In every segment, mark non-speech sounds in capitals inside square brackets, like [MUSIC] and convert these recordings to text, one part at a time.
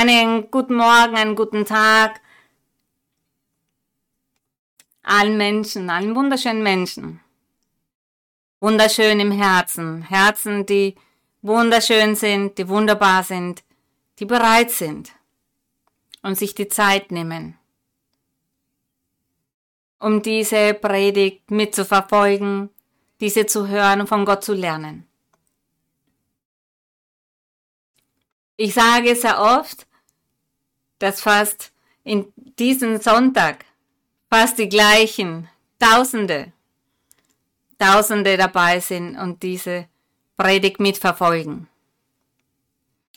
Einen guten Morgen, einen guten Tag allen Menschen, allen wunderschönen Menschen. Wunderschön im Herzen, Herzen, die wunderschön sind, die wunderbar sind, die bereit sind und sich die Zeit nehmen, um diese Predigt mitzuverfolgen, diese zu hören und von Gott zu lernen. Ich sage sehr oft, dass fast in diesem Sonntag fast die gleichen, Tausende, Tausende dabei sind und diese Predigt mitverfolgen.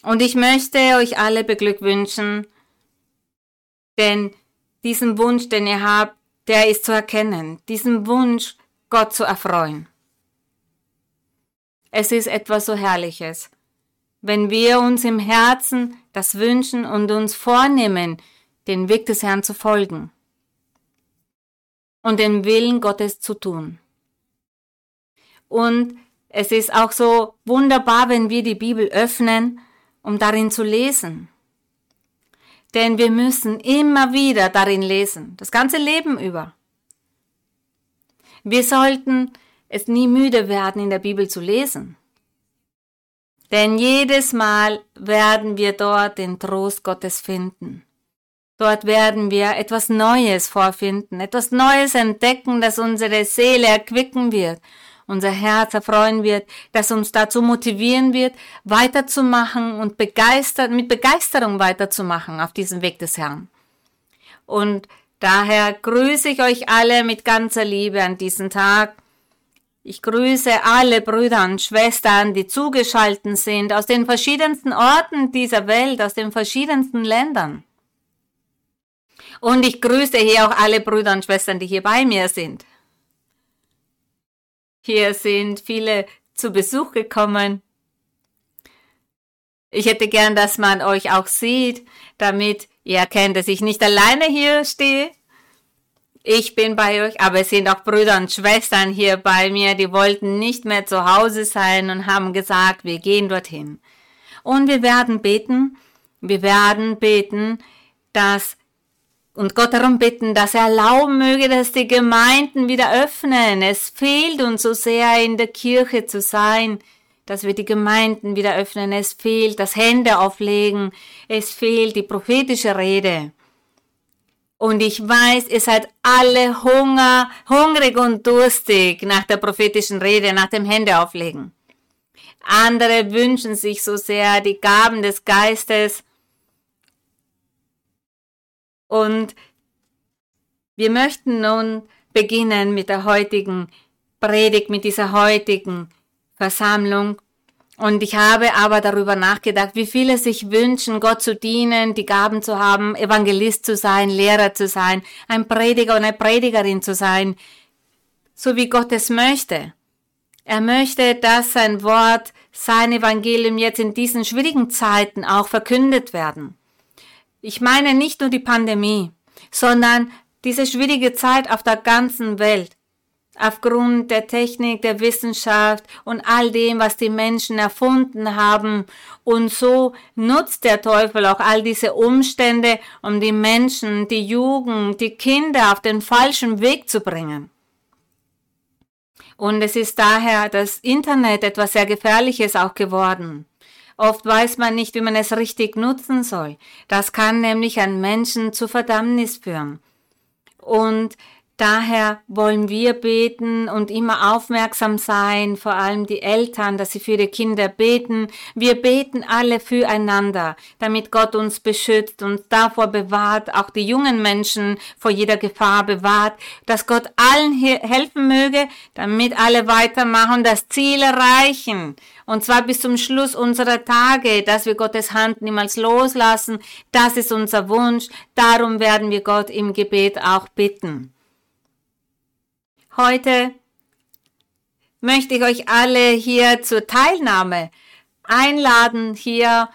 Und ich möchte euch alle beglückwünschen, denn diesen Wunsch, den ihr habt, der ist zu erkennen, diesen Wunsch, Gott zu erfreuen. Es ist etwas so Herrliches, wenn wir uns im Herzen das wünschen und uns vornehmen, den Weg des Herrn zu folgen und den Willen Gottes zu tun. Und es ist auch so wunderbar, wenn wir die Bibel öffnen, um darin zu lesen. Denn wir müssen immer wieder darin lesen, das ganze Leben über. Wir sollten es nie müde werden, in der Bibel zu lesen. Denn jedes Mal werden wir dort den Trost Gottes finden. Dort werden wir etwas Neues vorfinden, etwas Neues entdecken, das unsere Seele erquicken wird, unser Herz erfreuen wird, das uns dazu motivieren wird, weiterzumachen und begeistert, mit Begeisterung weiterzumachen auf diesem Weg des Herrn. Und daher grüße ich euch alle mit ganzer Liebe an diesem Tag. Ich grüße alle Brüder und Schwestern, die zugeschaltet sind aus den verschiedensten Orten dieser Welt, aus den verschiedensten Ländern. Und ich grüße hier auch alle Brüder und Schwestern, die hier bei mir sind. Hier sind viele zu Besuch gekommen. Ich hätte gern, dass man euch auch sieht, damit ihr erkennt, dass ich nicht alleine hier stehe. Ich bin bei euch, aber es sind auch Brüder und Schwestern hier bei mir, die wollten nicht mehr zu Hause sein und haben gesagt, wir gehen dorthin. Und wir werden beten, wir werden beten, dass und Gott darum bitten, dass er erlauben möge, dass die Gemeinden wieder öffnen. Es fehlt uns so sehr in der Kirche zu sein, dass wir die Gemeinden wieder öffnen. Es fehlt das Hände auflegen. Es fehlt die prophetische Rede. Und ich weiß, ihr seid alle Hunger, hungrig und durstig nach der prophetischen Rede, nach dem Hände auflegen. Andere wünschen sich so sehr die Gaben des Geistes, und wir möchten nun beginnen mit der heutigen Predigt, mit dieser heutigen Versammlung. Und ich habe aber darüber nachgedacht, wie viele sich wünschen, Gott zu dienen, die Gaben zu haben, Evangelist zu sein, Lehrer zu sein, ein Prediger und eine Predigerin zu sein, so wie Gott es möchte. Er möchte, dass sein Wort, sein Evangelium jetzt in diesen schwierigen Zeiten auch verkündet werden. Ich meine nicht nur die Pandemie, sondern diese schwierige Zeit auf der ganzen Welt. Aufgrund der Technik, der Wissenschaft und all dem, was die Menschen erfunden haben. Und so nutzt der Teufel auch all diese Umstände, um die Menschen, die Jugend, die Kinder auf den falschen Weg zu bringen. Und es ist daher das Internet etwas sehr Gefährliches auch geworden. Oft weiß man nicht, wie man es richtig nutzen soll. Das kann nämlich einen Menschen zu Verdammnis führen. Und Daher wollen wir beten und immer aufmerksam sein, vor allem die Eltern, dass sie für ihre Kinder beten. Wir beten alle füreinander, damit Gott uns beschützt und davor bewahrt, auch die jungen Menschen vor jeder Gefahr bewahrt, dass Gott allen helfen möge, damit alle weitermachen, das Ziel erreichen. Und zwar bis zum Schluss unserer Tage, dass wir Gottes Hand niemals loslassen. Das ist unser Wunsch. Darum werden wir Gott im Gebet auch bitten. Heute möchte ich euch alle hier zur Teilnahme einladen, hier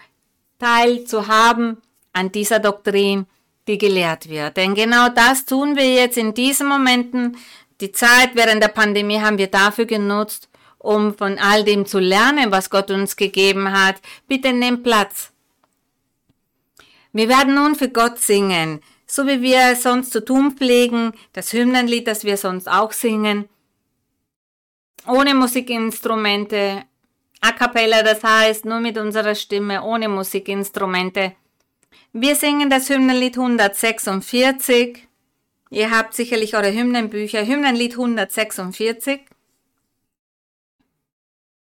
teilzuhaben an dieser Doktrin, die gelehrt wird. Denn genau das tun wir jetzt in diesen Momenten. Die Zeit während der Pandemie haben wir dafür genutzt, um von all dem zu lernen, was Gott uns gegeben hat. Bitte nehmt Platz. Wir werden nun für Gott singen, so wie wir sonst zu tun pflegen, das Hymnenlied, das wir sonst auch singen, ohne Musikinstrumente, a cappella, das heißt nur mit unserer Stimme, ohne Musikinstrumente. Wir singen das Hymnenlied 146. Ihr habt sicherlich eure Hymnenbücher, Hymnenlied 146.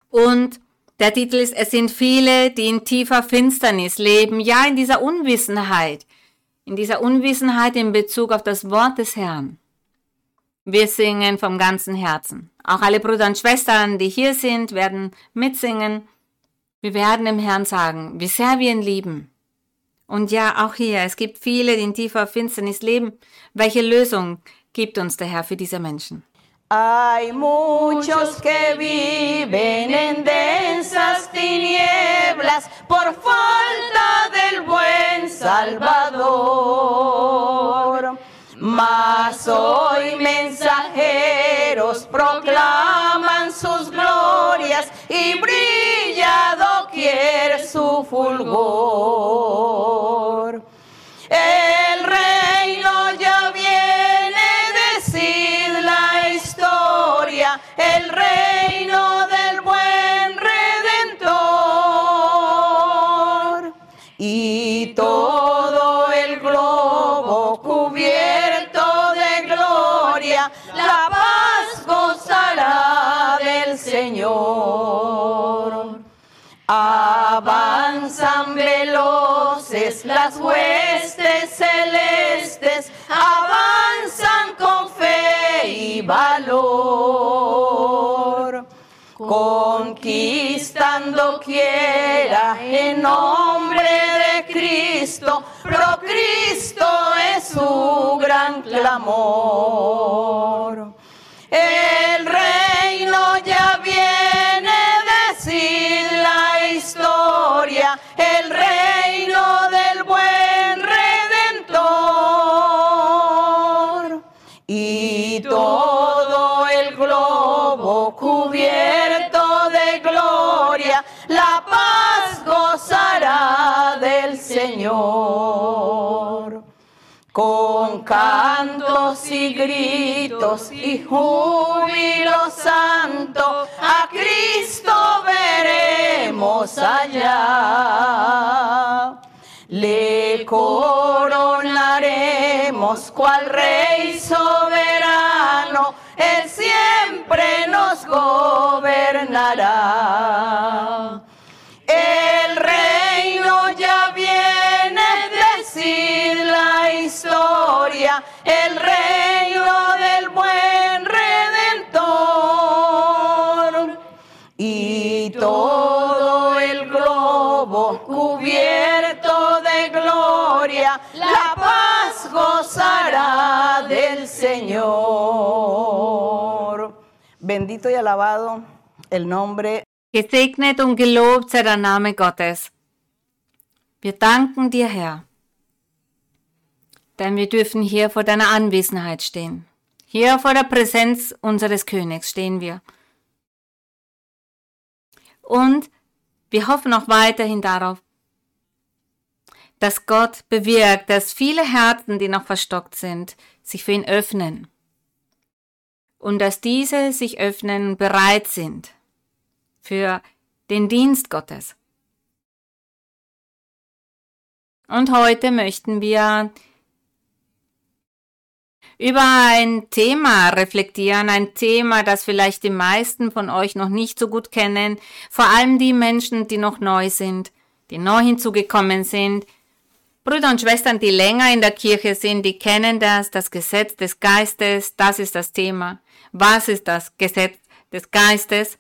Und der Titel ist, es sind viele, die in tiefer Finsternis leben, ja in dieser Unwissenheit, in dieser Unwissenheit in Bezug auf das Wort des Herrn. Wir singen vom ganzen Herzen. Auch alle Brüder und Schwestern, die hier sind, werden mitsingen. Wir werden dem Herrn sagen, wie sehr wir ihn lieben. Und ja, auch hier, es gibt viele, die in tiefer Finsternis leben. Welche Lösung gibt uns der Herr für diese Menschen? Hay muchos que viven en densas tinieblas por falta del buen Salvador. Mas hoy mensajeros proclaman sus glorias y brilla doquier su fulgor. Las huestes celestes, avanzan con fe y valor, conquistando quiera en nombre de Cristo, pro Cristo es su gran clamor. Señor con cantos y gritos y júbilo santo, a Cristo veremos allá. Le coronaremos cual rey soberano, él siempre nos gobernará. El reino del buen redentor. Y todo el globo cubierto de gloria, la paz gozará del Señor. Bendito y alabado el nombre Gesegnet und gelobt sei der Name Gottes. Wir danken dir, Herr, denn wir dürfen hier vor deiner Anwesenheit stehen. Hier vor der Präsenz unseres Königs stehen wir. Und wir hoffen auch weiterhin darauf, dass Gott bewirkt, dass viele Herzen, die noch verstockt sind, sich für ihn öffnen. Und dass diese sich öffnen und bereit sind für den Dienst Gottes. Und heute möchten wir über ein Thema reflektieren, ein Thema, das vielleicht die meisten von euch noch nicht so gut kennen, vor allem die Menschen, die noch neu sind, die neu hinzugekommen sind. Brüder und Schwestern, die länger in der Kirche sind, die kennen das, das Gesetz des Geistes, das ist das Thema. Was ist das Gesetz des Geistes?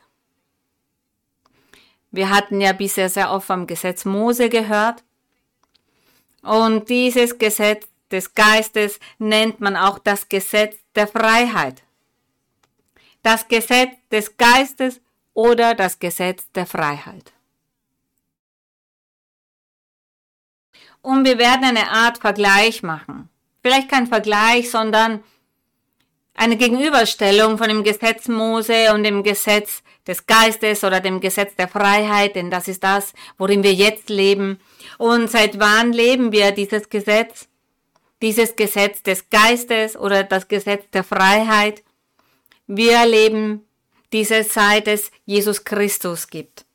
Wir hatten ja bisher sehr oft vom Gesetz Mose gehört. Und dieses Gesetz des Geistes nennt man auch das Gesetz der Freiheit. Das Gesetz des Geistes oder das Gesetz der Freiheit. Und wir werden eine Art Vergleich machen. Vielleicht kein Vergleich, sondern eine Gegenüberstellung von dem Gesetz Mose und dem Gesetz des Geistes oder dem Gesetz der Freiheit, denn das ist das, worin wir jetzt leben. Und seit wann leben wir dieses Gesetz? Dieses Gesetz des Geistes oder das Gesetz der Freiheit? Wir leben diese seit es Jesus Christus gibt.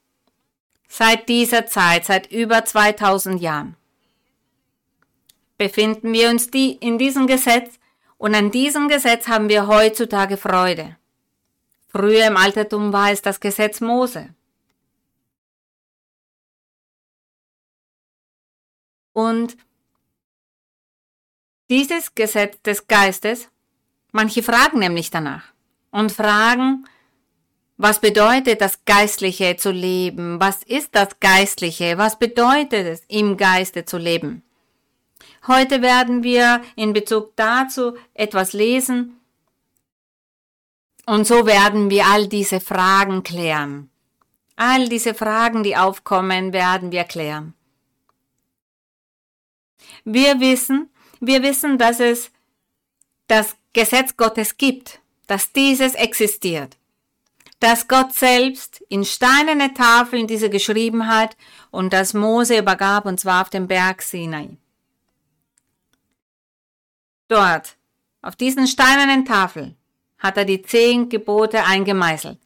Seit dieser Zeit, seit über 2000 Jahren, befinden wir uns die in diesem Gesetz und an diesem Gesetz haben wir heutzutage Freude. Früher im Altertum war es das Gesetz Mose. Und dieses Gesetz des Geistes, manche fragen nämlich danach und fragen, was bedeutet das Geistliche zu leben? Was ist das Geistliche? Was bedeutet es, im Geiste zu leben? Heute werden wir in Bezug dazu etwas lesen, und so werden wir all diese Fragen klären. All diese Fragen, die aufkommen, werden wir klären. Wir wissen, wir wissen, dass es das Gesetz Gottes gibt, dass dieses existiert, dass Gott selbst in steinerne Tafeln diese geschrieben hat und dass Mose übergab und zwar auf dem Berg Sinai. Dort, auf diesen steinernen Tafeln, hat er die zehn Gebote eingemeißelt.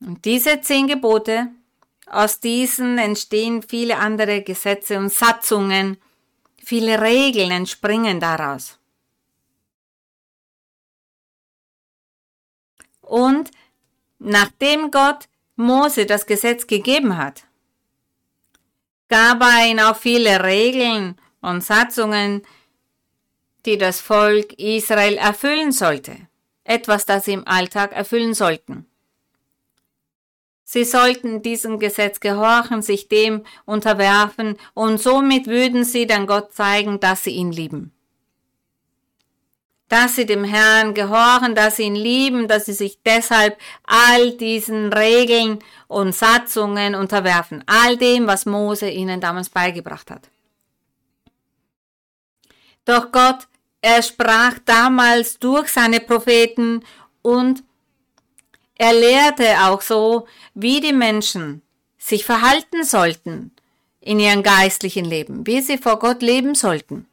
Und diese zehn Gebote, aus diesen entstehen viele andere Gesetze und Satzungen, viele Regeln entspringen daraus. Und nachdem Gott Mose das Gesetz gegeben hat, gab er ihm auch viele Regeln und Satzungen, die das Volk Israel erfüllen sollte etwas, das sie im Alltag erfüllen sollten. Sie sollten diesem Gesetz gehorchen, sich dem unterwerfen, und somit würden sie dann Gott zeigen, dass sie ihn lieben. Dass sie dem Herrn gehorchen, dass sie ihn lieben, dass sie sich deshalb all diesen Regeln und Satzungen unterwerfen, all dem, was Mose ihnen damals beigebracht hat. Doch Gott er sprach damals durch seine Propheten und er lehrte auch so, wie die Menschen sich verhalten sollten in ihrem geistlichen Leben, wie sie vor Gott leben sollten.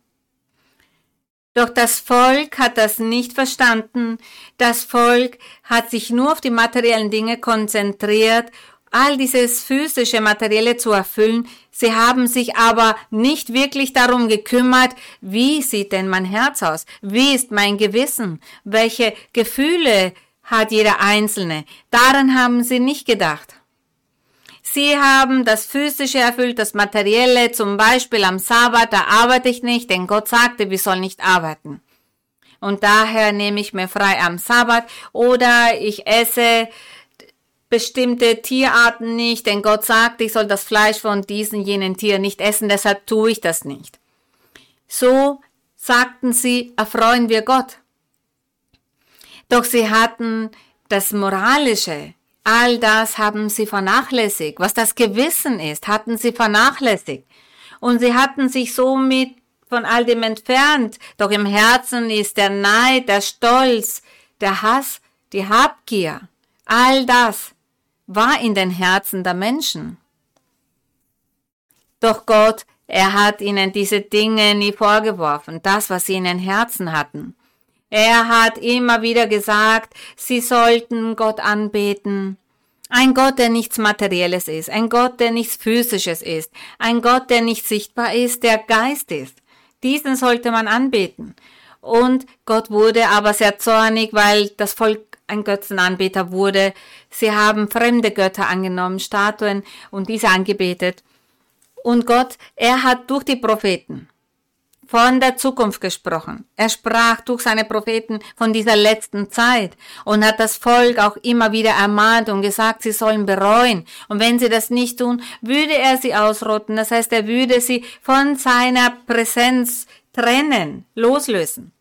Doch das Volk hat das nicht verstanden. Das Volk hat sich nur auf die materiellen Dinge konzentriert all dieses physische, materielle zu erfüllen. Sie haben sich aber nicht wirklich darum gekümmert, wie sieht denn mein Herz aus? Wie ist mein Gewissen? Welche Gefühle hat jeder Einzelne? Daran haben sie nicht gedacht. Sie haben das Physische erfüllt, das Materielle, zum Beispiel am Sabbat, da arbeite ich nicht, denn Gott sagte, wir sollen nicht arbeiten. Und daher nehme ich mir frei am Sabbat oder ich esse bestimmte Tierarten nicht, denn Gott sagt, ich soll das Fleisch von diesen jenen Tieren nicht essen, deshalb tue ich das nicht. So sagten sie, erfreuen wir Gott. Doch sie hatten das Moralische, all das haben sie vernachlässigt, was das Gewissen ist, hatten sie vernachlässigt. Und sie hatten sich somit von all dem entfernt, doch im Herzen ist der Neid, der Stolz, der Hass, die Habgier, all das war in den Herzen der Menschen. Doch Gott, er hat ihnen diese Dinge nie vorgeworfen, das, was sie in den Herzen hatten. Er hat immer wieder gesagt, sie sollten Gott anbeten. Ein Gott, der nichts Materielles ist, ein Gott, der nichts Physisches ist, ein Gott, der nicht sichtbar ist, der Geist ist. Diesen sollte man anbeten. Und Gott wurde aber sehr zornig, weil das Volk ein Götzenanbeter wurde. Sie haben fremde Götter angenommen, Statuen und diese angebetet. Und Gott, er hat durch die Propheten von der Zukunft gesprochen. Er sprach durch seine Propheten von dieser letzten Zeit und hat das Volk auch immer wieder ermahnt und gesagt, sie sollen bereuen. Und wenn sie das nicht tun, würde er sie ausrotten. Das heißt, er würde sie von seiner Präsenz trennen, loslösen.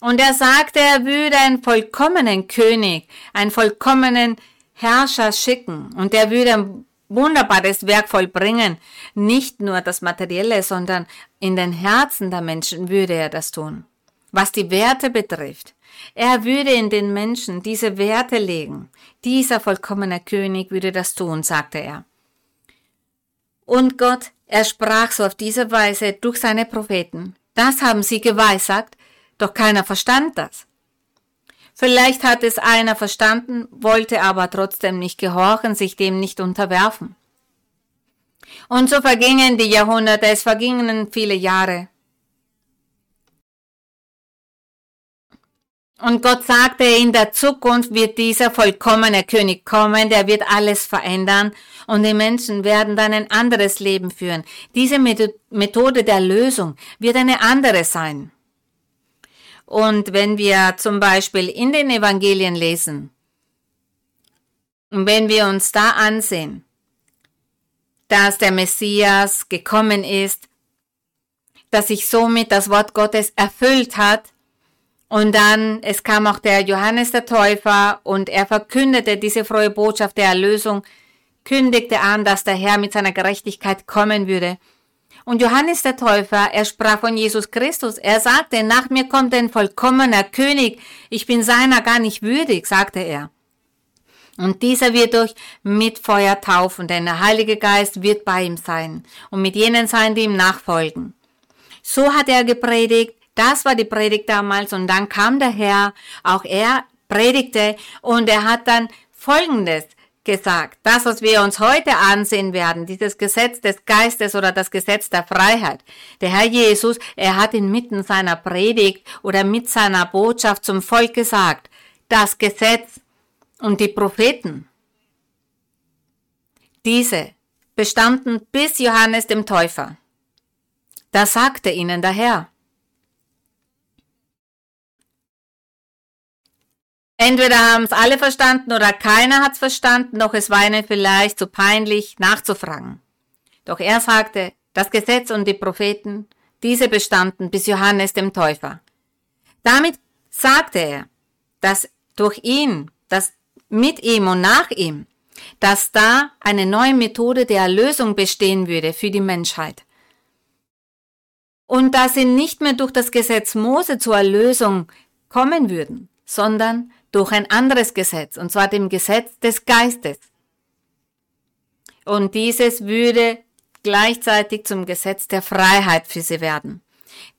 Und er sagte, er würde einen vollkommenen König, einen vollkommenen Herrscher schicken und er würde wunderbares Werk vollbringen. Nicht nur das Materielle, sondern in den Herzen der Menschen würde er das tun. Was die Werte betrifft, Er würde in den Menschen diese Werte legen. Dieser vollkommene König würde das tun, sagte er. Und Gott, er sprach so auf diese Weise durch seine Propheten. Das haben sie geweissagt, doch keiner verstand das. Vielleicht hat es einer verstanden, wollte aber trotzdem nicht gehorchen, sich dem nicht unterwerfen. Und so vergingen die Jahrhunderte, es vergingen viele Jahre. Und Gott sagte, in der Zukunft wird dieser vollkommene König kommen, der wird alles verändern und die Menschen werden dann ein anderes Leben führen. Diese Methode der Lösung wird eine andere sein. Und wenn wir zum Beispiel in den Evangelien lesen, und wenn wir uns da ansehen, dass der Messias gekommen ist, dass sich somit das Wort Gottes erfüllt hat, und dann, es kam auch der Johannes der Täufer und er verkündete diese frohe Botschaft der Erlösung, kündigte an, dass der Herr mit seiner Gerechtigkeit kommen würde. Und Johannes der Täufer, er sprach von Jesus Christus. Er sagte, nach mir kommt ein vollkommener König. Ich bin seiner gar nicht würdig, sagte er. Und dieser wird euch mit Feuer taufen, denn der Heilige Geist wird bei ihm sein und mit jenen sein, die ihm nachfolgen. So hat er gepredigt, das war die Predigt damals und dann kam der Herr, auch er predigte und er hat dann Folgendes gesagt. Das, was wir uns heute ansehen werden, dieses Gesetz des Geistes oder das Gesetz der Freiheit. Der Herr Jesus, er hat inmitten seiner Predigt oder mit seiner Botschaft zum Volk gesagt, das Gesetz und die Propheten, diese bestanden bis Johannes dem Täufer. Da sagte ihnen der Herr, Entweder haben es alle verstanden oder keiner hat es verstanden, doch es war ihnen vielleicht zu peinlich nachzufragen. Doch er sagte, das Gesetz und die Propheten, diese bestanden bis Johannes dem Täufer. Damit sagte er, dass durch ihn, dass mit ihm und nach ihm, dass da eine neue Methode der Erlösung bestehen würde für die Menschheit. Und dass sie nicht mehr durch das Gesetz Mose zur Erlösung kommen würden, sondern durch ein anderes Gesetz, und zwar dem Gesetz des Geistes. Und dieses würde gleichzeitig zum Gesetz der Freiheit für sie werden.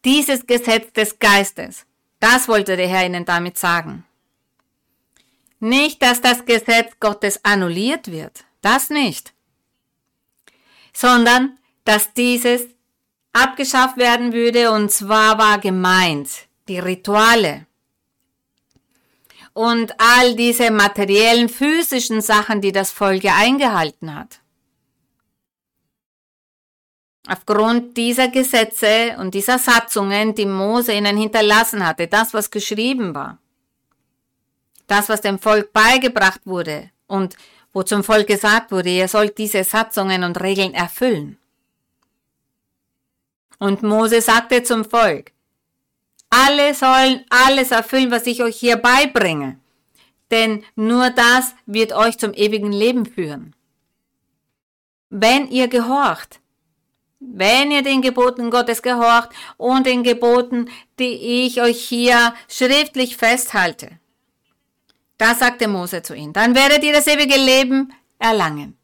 Dieses Gesetz des Geistes, das wollte der Herr ihnen damit sagen. Nicht, dass das Gesetz Gottes annulliert wird, das nicht, sondern dass dieses abgeschafft werden würde, und zwar war gemeint die Rituale, und all diese materiellen, physischen Sachen, die das Volk eingehalten hat. Aufgrund dieser Gesetze und dieser Satzungen, die Mose ihnen hinterlassen hatte, das, was geschrieben war, das, was dem Volk beigebracht wurde und wo zum Volk gesagt wurde, ihr sollt diese Satzungen und Regeln erfüllen. Und Mose sagte zum Volk, alle sollen alles erfüllen, was ich euch hier beibringe. Denn nur das wird euch zum ewigen Leben führen. Wenn ihr gehorcht, wenn ihr den Geboten Gottes gehorcht und den Geboten, die ich euch hier schriftlich festhalte. Da sagte Mose zu ihnen, dann werdet ihr das ewige Leben erlangen.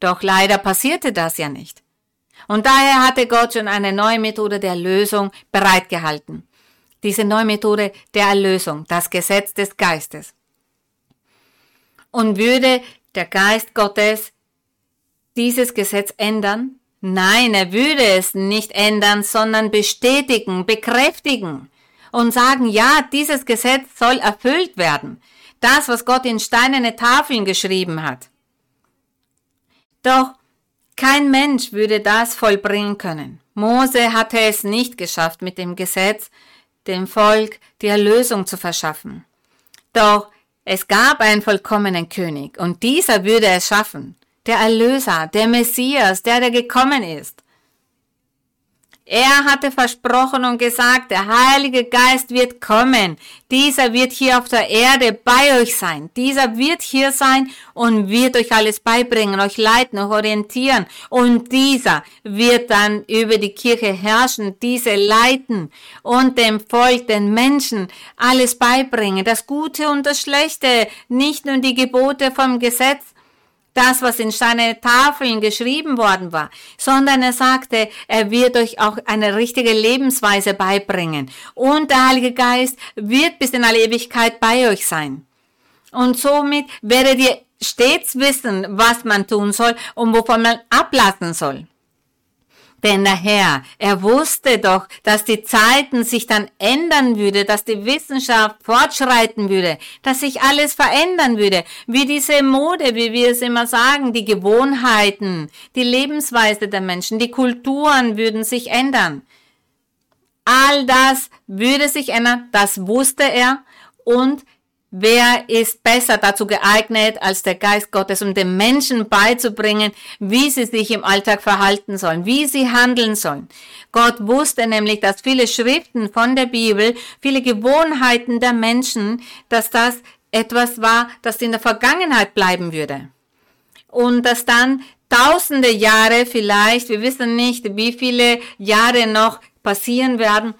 Doch leider passierte das ja nicht. Und daher hatte Gott schon eine neue Methode der Lösung bereitgehalten diese neue Methode der Erlösung, das Gesetz des Geistes. Und würde der Geist Gottes dieses Gesetz ändern? Nein, er würde es nicht ändern, sondern bestätigen, bekräftigen und sagen, ja, dieses Gesetz soll erfüllt werden. Das, was Gott in steinerne Tafeln geschrieben hat. Doch kein Mensch würde das vollbringen können. Mose hatte es nicht geschafft mit dem Gesetz, dem Volk die Erlösung zu verschaffen. Doch es gab einen vollkommenen König und dieser würde es schaffen. Der Erlöser, der Messias, der, der gekommen ist. Er hatte versprochen und gesagt, der Heilige Geist wird kommen. Dieser wird hier auf der Erde bei euch sein. Dieser wird hier sein und wird euch alles beibringen, euch leiten, euch orientieren. Und dieser wird dann über die Kirche herrschen, diese leiten und dem Volk, den Menschen alles beibringen. Das Gute und das Schlechte, nicht nur die Gebote vom Gesetz, das, was in seine Tafeln geschrieben worden war, sondern er sagte, er wird euch auch eine richtige Lebensweise beibringen. Und der Heilige Geist wird bis in alle Ewigkeit bei euch sein. Und somit werdet ihr stets wissen, was man tun soll und wovon man ablassen soll. Denn der Herr, er wusste doch, dass die Zeiten sich dann ändern würde, dass die Wissenschaft fortschreiten würde, dass sich alles verändern würde, wie diese Mode, wie wir es immer sagen, die Gewohnheiten, die Lebensweise der Menschen, die Kulturen würden sich ändern. All das würde sich ändern, das wusste er und Wer ist besser dazu geeignet als der Geist Gottes, um den Menschen beizubringen, wie sie sich im Alltag verhalten sollen, wie sie handeln sollen? Gott wusste nämlich, dass viele Schriften von der Bibel, viele Gewohnheiten der Menschen, dass das etwas war, das in der Vergangenheit bleiben würde. Und dass dann tausende Jahre vielleicht, wir wissen nicht, wie viele Jahre noch passieren werden,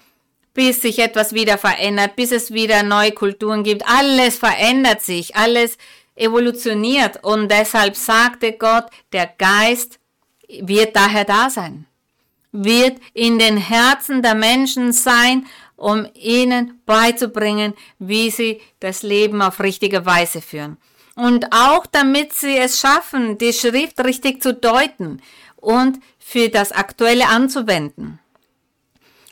bis sich etwas wieder verändert, bis es wieder neue Kulturen gibt. Alles verändert sich, alles evolutioniert und deshalb sagte Gott, der Geist wird daher da sein, wird in den Herzen der Menschen sein, um ihnen beizubringen, wie sie das Leben auf richtige Weise führen. Und auch damit sie es schaffen, die Schrift richtig zu deuten und für das Aktuelle anzuwenden.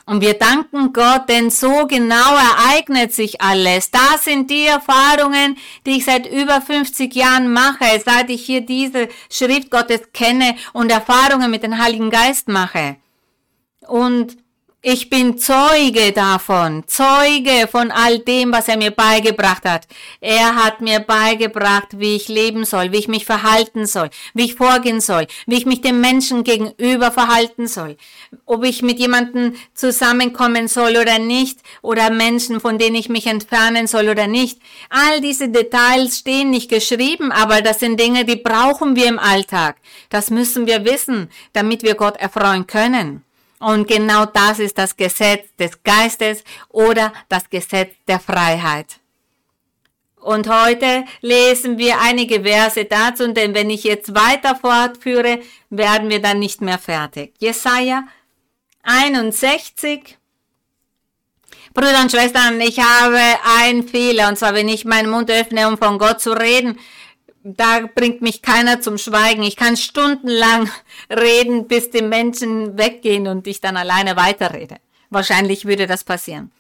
Und wir danken Gott, denn so genau ereignet sich alles. Das sind die Erfahrungen, die ich seit über 50 Jahren mache, seit ich hier diese Schrift Gottes kenne und Erfahrungen mit dem Heiligen Geist mache. Und ich bin Zeuge davon, Zeuge von all dem, was er mir beigebracht hat. Er hat mir beigebracht, wie ich leben soll, wie ich mich verhalten soll, wie ich vorgehen soll, wie ich mich dem Menschen gegenüber verhalten soll, ob ich mit jemandem zusammenkommen soll oder nicht, oder Menschen, von denen ich mich entfernen soll oder nicht. All diese Details stehen nicht geschrieben, aber das sind Dinge, die brauchen wir im Alltag. Das müssen wir wissen, damit wir Gott erfreuen können. Und genau das ist das Gesetz des Geistes oder das Gesetz der Freiheit. Und heute lesen wir einige Verse dazu, denn wenn ich jetzt weiter fortführe, werden wir dann nicht mehr fertig. Jesaja 61. Brüder und Schwestern, ich habe einen Fehler, und zwar wenn ich meinen Mund öffne, um von Gott zu reden, da bringt mich keiner zum Schweigen. Ich kann stundenlang [LAUGHS] reden, bis die Menschen weggehen und ich dann alleine weiterrede. Wahrscheinlich würde das passieren.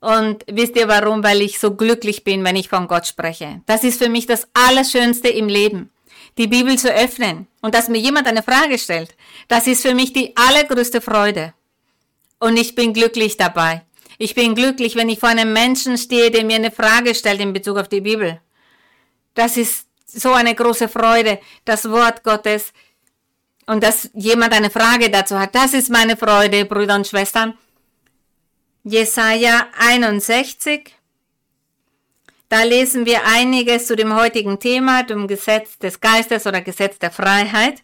Und wisst ihr warum? Weil ich so glücklich bin, wenn ich von Gott spreche. Das ist für mich das Allerschönste im Leben. Die Bibel zu öffnen und dass mir jemand eine Frage stellt. Das ist für mich die allergrößte Freude. Und ich bin glücklich dabei. Ich bin glücklich, wenn ich vor einem Menschen stehe, der mir eine Frage stellt in Bezug auf die Bibel. Das ist so eine große Freude, das Wort Gottes und dass jemand eine Frage dazu hat. Das ist meine Freude, Brüder und Schwestern. Jesaja 61. Da lesen wir einiges zu dem heutigen Thema, dem Gesetz des Geistes oder Gesetz der Freiheit.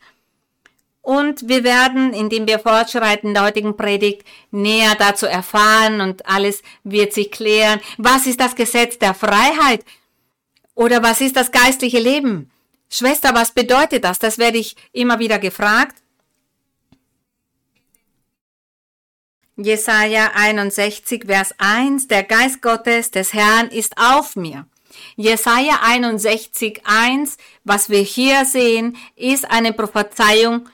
Und wir werden, indem wir fortschreiten in der heutigen Predigt, näher dazu erfahren und alles wird sich klären. Was ist das Gesetz der Freiheit? Oder was ist das geistliche Leben? Schwester, was bedeutet das? Das werde ich immer wieder gefragt. Jesaja 61, Vers 1, der Geist Gottes des Herrn ist auf mir. Jesaja 61, 1, was wir hier sehen, ist eine Prophezeiung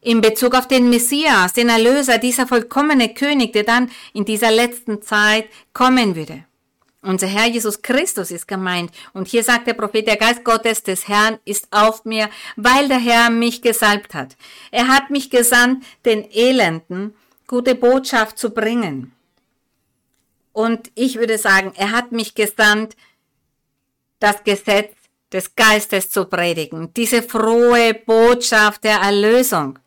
in Bezug auf den Messias, den Erlöser, dieser vollkommene König, der dann in dieser letzten Zeit kommen würde. Unser Herr Jesus Christus ist gemeint. Und hier sagt der Prophet, der Geist Gottes des Herrn ist auf mir, weil der Herr mich gesalbt hat. Er hat mich gesandt, den Elenden gute Botschaft zu bringen. Und ich würde sagen, er hat mich gesandt, das Gesetz des Geistes zu predigen, diese frohe Botschaft der Erlösung.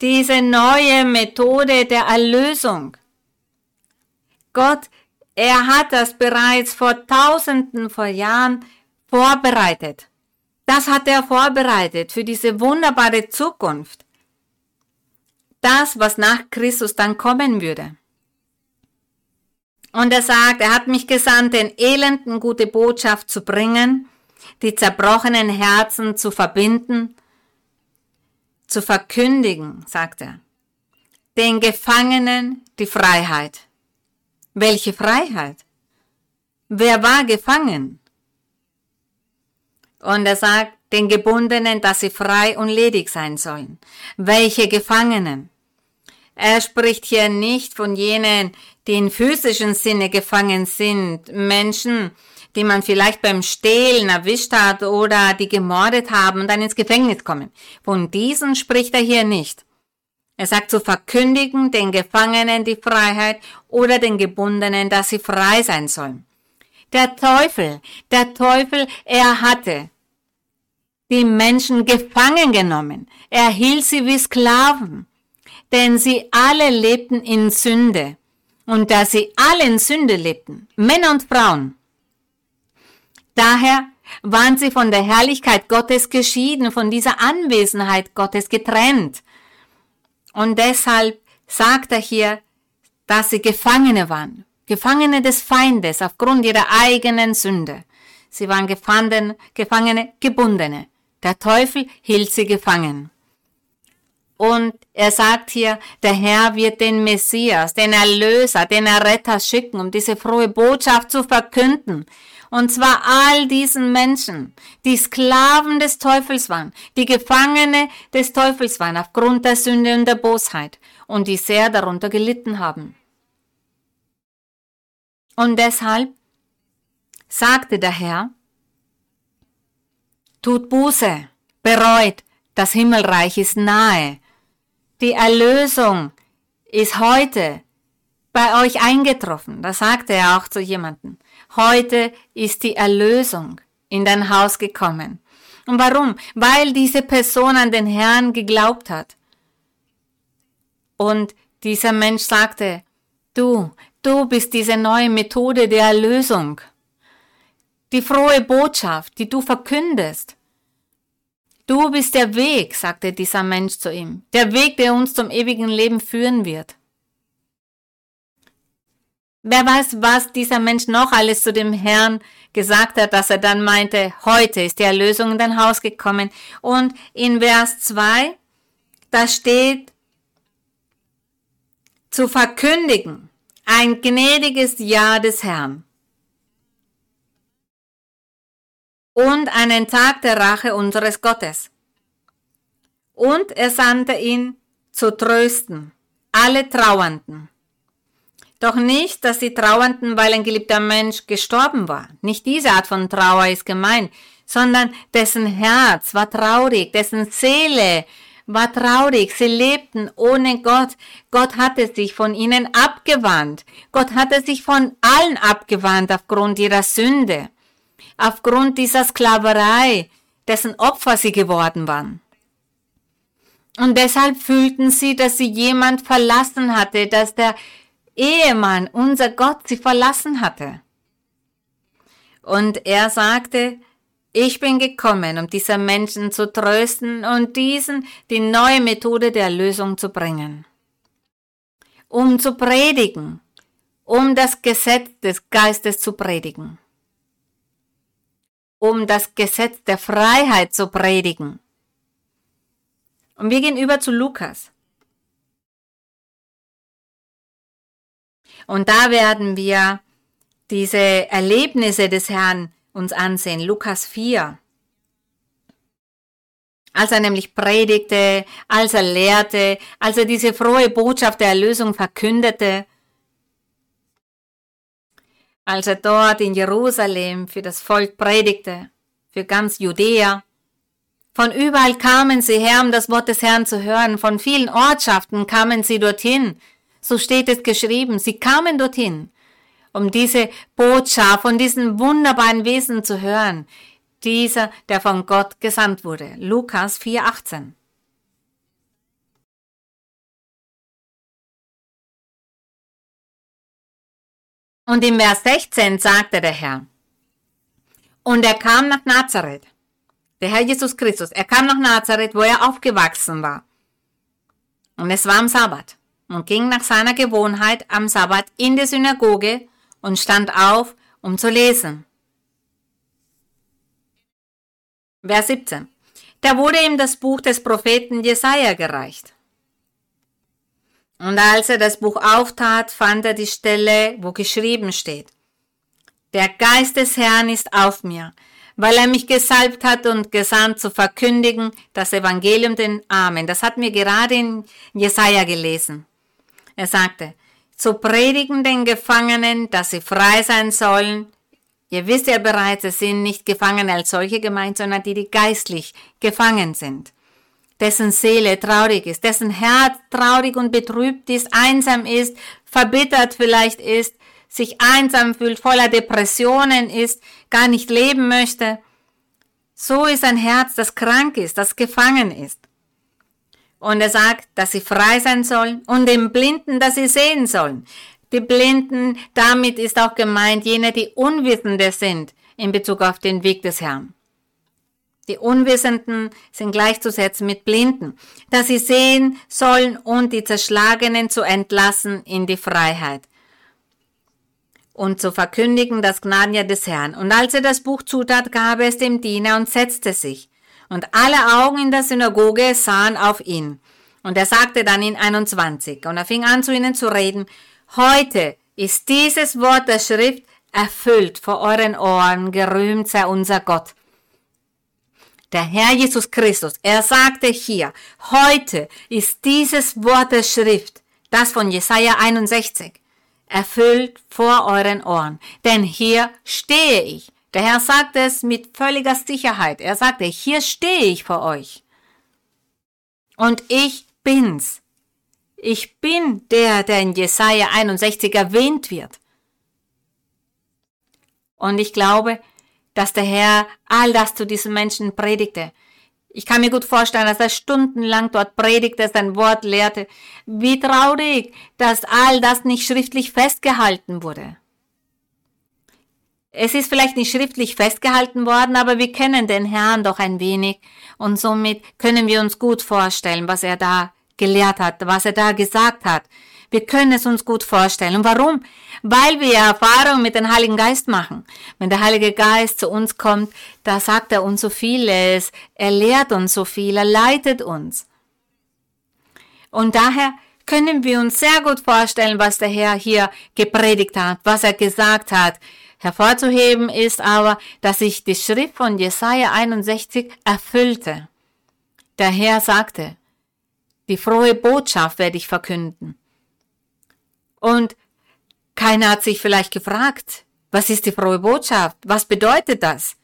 diese neue Methode der Erlösung. Gott, er hat das bereits vor Tausenden von Jahren vorbereitet. Das hat er vorbereitet für diese wunderbare Zukunft. Das, was nach Christus dann kommen würde. Und er sagt, er hat mich gesandt, den Elenden gute Botschaft zu bringen, die zerbrochenen Herzen zu verbinden, zu verkündigen, sagt er. Den Gefangenen die Freiheit. Welche Freiheit? Wer war gefangen? Und er sagt den Gebundenen, dass sie frei und ledig sein sollen. Welche Gefangenen? Er spricht hier nicht von jenen, die in physischen Sinne gefangen sind, Menschen, die man vielleicht beim Stehlen erwischt hat oder die gemordet haben und dann ins Gefängnis kommen. Von diesen spricht er hier nicht. Er sagt zu verkündigen den Gefangenen die Freiheit oder den Gebundenen, dass sie frei sein sollen. Der Teufel, der Teufel, er hatte die Menschen gefangen genommen. Er hielt sie wie Sklaven, denn sie alle lebten in Sünde. Und da sie alle in Sünde lebten, Männer und Frauen, daher waren sie von der Herrlichkeit Gottes geschieden, von dieser Anwesenheit Gottes getrennt. Und deshalb sagt er hier, dass sie Gefangene waren, Gefangene des Feindes aufgrund ihrer eigenen Sünde. Sie waren Gefangene, Gefangene, Gebundene. Der Teufel hielt sie gefangen. Und er sagt hier, der Herr wird den Messias, den Erlöser, den Erretter schicken, um diese frohe Botschaft zu verkünden. Und zwar all diesen Menschen, die Sklaven des Teufels waren, die Gefangene des Teufels waren aufgrund der Sünde und der Bosheit und die sehr darunter gelitten haben. Und deshalb sagte der Herr, tut Buße, bereut, das Himmelreich ist nahe. Die Erlösung ist heute bei euch eingetroffen. Da sagte er auch zu jemandem. Heute ist die Erlösung in dein Haus gekommen. Und warum? Weil diese Person an den Herrn geglaubt hat. Und dieser Mensch sagte, du, du bist diese neue Methode der Erlösung. Die frohe Botschaft, die du verkündest. Du bist der Weg, sagte dieser Mensch zu ihm. Der Weg, der uns zum ewigen Leben führen wird. Wer weiß, was dieser Mensch noch alles zu dem Herrn gesagt hat, dass er dann meinte, heute ist die Erlösung in dein Haus gekommen. Und in Vers 2, da steht, zu verkündigen, ein gnädiges Ja des Herrn. Und einen Tag der Rache unseres Gottes. Und er sandte ihn zu trösten, alle Trauernden doch nicht, dass sie trauernden, weil ein geliebter Mensch gestorben war. Nicht diese Art von Trauer ist gemeint, sondern dessen Herz war traurig, dessen Seele war traurig. Sie lebten ohne Gott. Gott hatte sich von ihnen abgewandt. Gott hatte sich von allen abgewandt aufgrund ihrer Sünde, aufgrund dieser Sklaverei, dessen Opfer sie geworden waren. Und deshalb fühlten sie, dass sie jemand verlassen hatte, dass der Ehemann, unser Gott, sie verlassen hatte. Und er sagte, ich bin gekommen, um diese Menschen zu trösten und diesen die neue Methode der Lösung zu bringen. Um zu predigen, um das Gesetz des Geistes zu predigen. Um das Gesetz der Freiheit zu predigen. Und wir gehen über zu Lukas. Und da werden wir diese Erlebnisse des Herrn uns ansehen. Lukas 4. Als er nämlich predigte, als er lehrte, als er diese frohe Botschaft der Erlösung verkündete, als er dort in Jerusalem für das Volk predigte, für ganz Judäa. Von überall kamen sie her, um das Wort des Herrn zu hören. Von vielen Ortschaften kamen sie dorthin, so steht es geschrieben. Sie kamen dorthin, um diese Botschaft von diesen wunderbaren Wesen zu hören. Dieser, der von Gott gesandt wurde. Lukas 4,18. Und im Vers 16 sagte der Herr, und er kam nach Nazareth, der Herr Jesus Christus, er kam nach Nazareth, wo er aufgewachsen war. Und es war am Sabbat und ging nach seiner Gewohnheit am Sabbat in die Synagoge und stand auf, um zu lesen. Vers 17. Da wurde ihm das Buch des Propheten Jesaja gereicht. Und als er das Buch auftat, fand er die Stelle, wo geschrieben steht. Der Geist des Herrn ist auf mir, weil er mich gesalbt hat und gesandt zu verkündigen das Evangelium den Armen. Das hat mir gerade in Jesaja gelesen. Er sagte, zu predigen den Gefangenen, dass sie frei sein sollen. Ihr wisst ja bereits, es sind nicht Gefangene als solche gemeint, sondern die, die geistlich gefangen sind dessen Seele traurig ist, dessen Herz traurig und betrübt ist, einsam ist, verbittert vielleicht ist, sich einsam fühlt, voller Depressionen ist, gar nicht leben möchte. So ist ein Herz, das krank ist, das gefangen ist. Und er sagt, dass sie frei sein sollen und den Blinden, dass sie sehen sollen. Die Blinden, damit ist auch gemeint jene, die Unwissende sind in Bezug auf den Weg des Herrn. Die Unwissenden sind gleichzusetzen mit Blinden, dass sie sehen sollen und die Zerschlagenen zu entlassen in die Freiheit und zu verkündigen das Gnadenjahr des Herrn. Und als er das Buch zutat, gab er es dem Diener und setzte sich. Und alle Augen in der Synagoge sahen auf ihn. Und er sagte dann in 21, und er fing an zu ihnen zu reden, heute ist dieses Wort der Schrift erfüllt vor euren Ohren, gerühmt sei unser Gott. Der Herr Jesus Christus, er sagte hier, heute ist dieses Wort der Schrift, das von Jesaja 61, erfüllt vor euren Ohren. Denn hier stehe ich. Der Herr sagt es mit völliger Sicherheit. Er sagte, hier stehe ich vor euch. Und ich bin's. Ich bin der, der in Jesaja 61 erwähnt wird. Und ich glaube, dass der Herr all das zu diesen Menschen predigte. Ich kann mir gut vorstellen, dass er stundenlang dort predigte, sein Wort lehrte. Wie traurig, dass all das nicht schriftlich festgehalten wurde. Es ist vielleicht nicht schriftlich festgehalten worden, aber wir kennen den Herrn doch ein wenig und somit können wir uns gut vorstellen, was er da gelehrt hat, was er da gesagt hat. Wir können es uns gut vorstellen. Und warum? Weil wir Erfahrung mit dem Heiligen Geist machen. Wenn der Heilige Geist zu uns kommt, da sagt er uns so vieles, er lehrt uns so viel, er leitet uns. Und daher können wir uns sehr gut vorstellen, was der Herr hier gepredigt hat, was er gesagt hat. Hervorzuheben ist aber, dass sich die Schrift von Jesaja 61 erfüllte. Der Herr sagte, die frohe Botschaft werde ich verkünden. Und keiner hat sich vielleicht gefragt, was ist die frohe Botschaft? Was bedeutet das?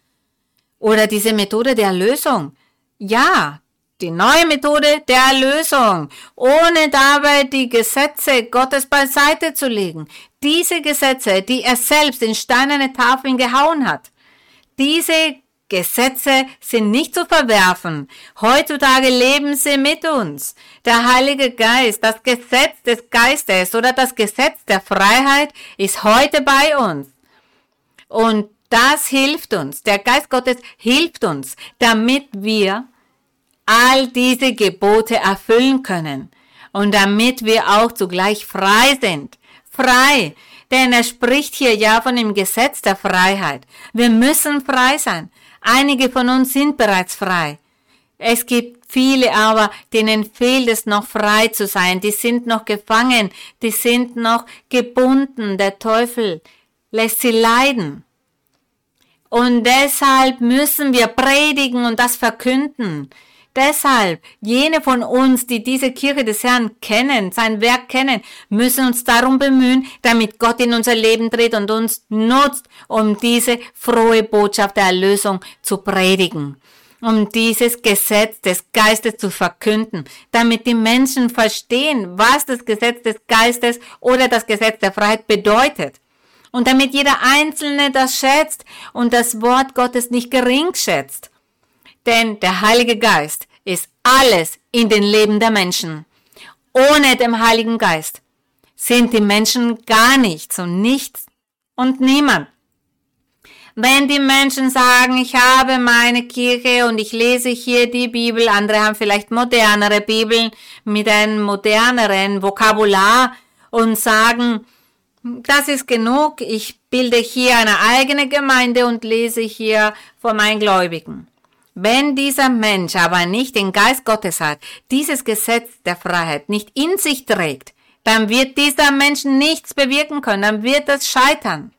Oder diese Methode der Erlösung? Ja, die neue Methode der Erlösung, ohne dabei die Gesetze Gottes beiseite zu legen. Diese Gesetze, die er selbst in steinerne Tafeln gehauen hat. Diese Gesetze sind nicht zu verwerfen. Heutzutage leben sie mit uns. Der Heilige Geist, das Gesetz des Geistes oder das Gesetz der Freiheit ist heute bei uns. Und das hilft uns. Der Geist Gottes hilft uns, damit wir all diese Gebote erfüllen können und damit wir auch zugleich frei sind. Frei. Denn er spricht hier ja von dem Gesetz der Freiheit. Wir müssen frei sein. Einige von uns sind bereits frei. Es gibt viele aber, denen fehlt es noch frei zu sein. Die sind noch gefangen, die sind noch gebunden. Der Teufel lässt sie leiden. Und deshalb müssen wir predigen und das verkünden. Deshalb, jene von uns, die diese Kirche des Herrn kennen, sein Werk kennen, müssen uns darum bemühen, damit Gott in unser Leben tritt und uns nutzt, um diese frohe Botschaft der Erlösung zu predigen um dieses Gesetz des Geistes zu verkünden, damit die Menschen verstehen, was das Gesetz des Geistes oder das Gesetz der Freiheit bedeutet. Und damit jeder Einzelne das schätzt und das Wort Gottes nicht gering schätzt. Denn der Heilige Geist ist alles in den Leben der Menschen. Ohne den Heiligen Geist sind die Menschen gar nichts und nichts und niemand. Wenn die Menschen sagen, ich habe meine Kirche und ich lese hier die Bibel, andere haben vielleicht modernere Bibeln mit einem moderneren Vokabular und sagen, das ist genug, ich bilde hier eine eigene Gemeinde und lese hier vor meinen Gläubigen. Wenn dieser Mensch aber nicht den Geist Gottes hat, dieses Gesetz der Freiheit nicht in sich trägt, dann wird dieser Mensch nichts bewirken können, dann wird es scheitern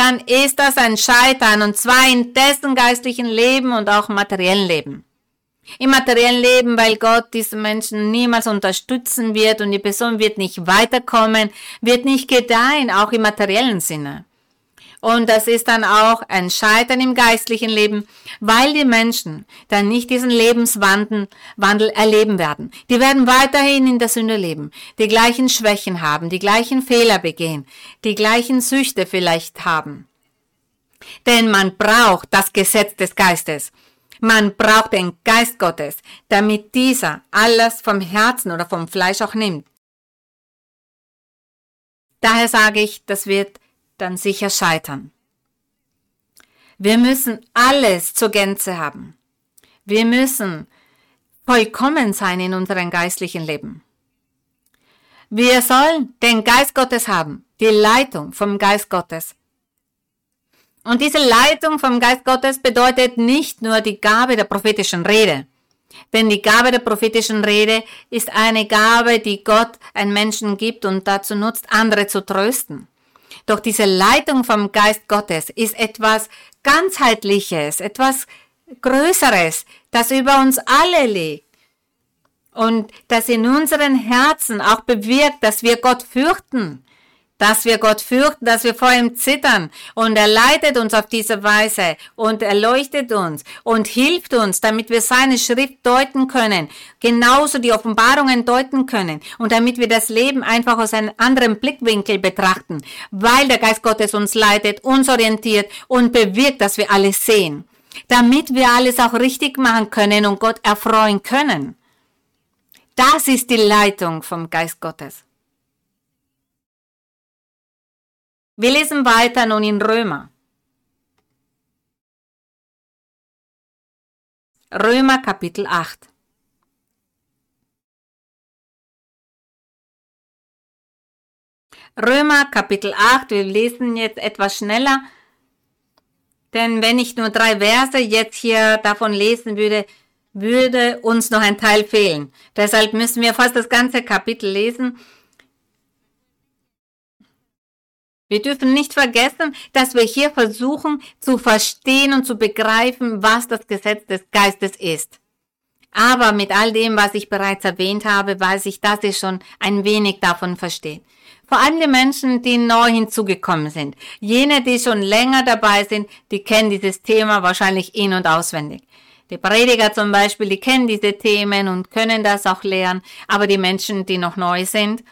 dann ist das ein Scheitern und zwar in dessen geistlichen Leben und auch materiellen Leben. Im materiellen Leben, weil Gott diese Menschen niemals unterstützen wird und die Person wird nicht weiterkommen, wird nicht gedeihen, auch im materiellen Sinne. Und das ist dann auch ein Scheitern im geistlichen Leben, weil die Menschen dann nicht diesen Lebenswandel Wandel erleben werden. Die werden weiterhin in der Sünde leben, die gleichen Schwächen haben, die gleichen Fehler begehen, die gleichen Süchte vielleicht haben. Denn man braucht das Gesetz des Geistes. Man braucht den Geist Gottes, damit dieser alles vom Herzen oder vom Fleisch auch nimmt. Daher sage ich, das wird dann sicher scheitern. Wir müssen alles zur Gänze haben. Wir müssen vollkommen sein in unserem geistlichen Leben. Wir sollen den Geist Gottes haben, die Leitung vom Geist Gottes. Und diese Leitung vom Geist Gottes bedeutet nicht nur die Gabe der prophetischen Rede. Denn die Gabe der prophetischen Rede ist eine Gabe, die Gott einem Menschen gibt und dazu nutzt, andere zu trösten. Doch diese Leitung vom Geist Gottes ist etwas ganzheitliches, etwas Größeres, das über uns alle liegt. Und das in unseren Herzen auch bewirkt, dass wir Gott fürchten, dass wir Gott fürchten, dass wir vor ihm zittern und er leitet uns auf diese Weise und erleuchtet uns und hilft uns, damit wir seine Schrift deuten können, genauso die Offenbarungen deuten können und damit wir das Leben einfach aus einem anderen Blickwinkel betrachten, weil der Geist Gottes uns leitet, uns orientiert und bewirkt, dass wir alles sehen, damit wir alles auch richtig machen können und Gott erfreuen können. Das ist die Leitung vom Geist Gottes. Wir lesen weiter nun in Römer. Römer Kapitel 8. Römer Kapitel 8, wir lesen jetzt etwas schneller, denn wenn ich nur drei Verse jetzt hier davon lesen würde, würde uns noch ein Teil fehlen. Deshalb müssen wir fast das ganze Kapitel lesen Wir dürfen nicht vergessen, dass wir hier versuchen zu verstehen und zu begreifen, was das Gesetz des Geistes ist. Aber mit all dem, was ich bereits erwähnt habe, weiß ich, dass ich schon ein wenig davon verstehe. Vor allem die Menschen, die neu hinzugekommen sind. Jene, die schon länger dabei sind, die kennen dieses Thema wahrscheinlich in- und auswendig. Die Prediger zum Beispiel, die kennen diese Themen und können das auch lernen. Aber die Menschen, die noch neu sind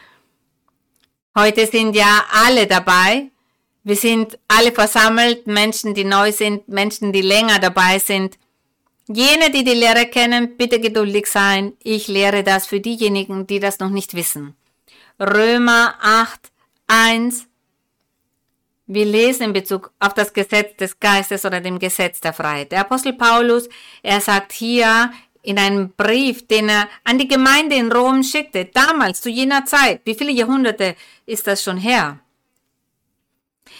Heute sind ja alle dabei. Wir sind alle versammelt, Menschen, die neu sind, Menschen, die länger dabei sind. Jene, die die Lehre kennen, bitte geduldig sein. Ich lehre das für diejenigen, die das noch nicht wissen. Römer 8, 1. Wir lesen in Bezug auf das Gesetz des Geistes oder dem Gesetz der Freiheit. Der Apostel Paulus, er sagt hier in einem Brief, den er an die Gemeinde in Rom schickte, damals zu jener Zeit, wie viele Jahrhunderte ist das schon her?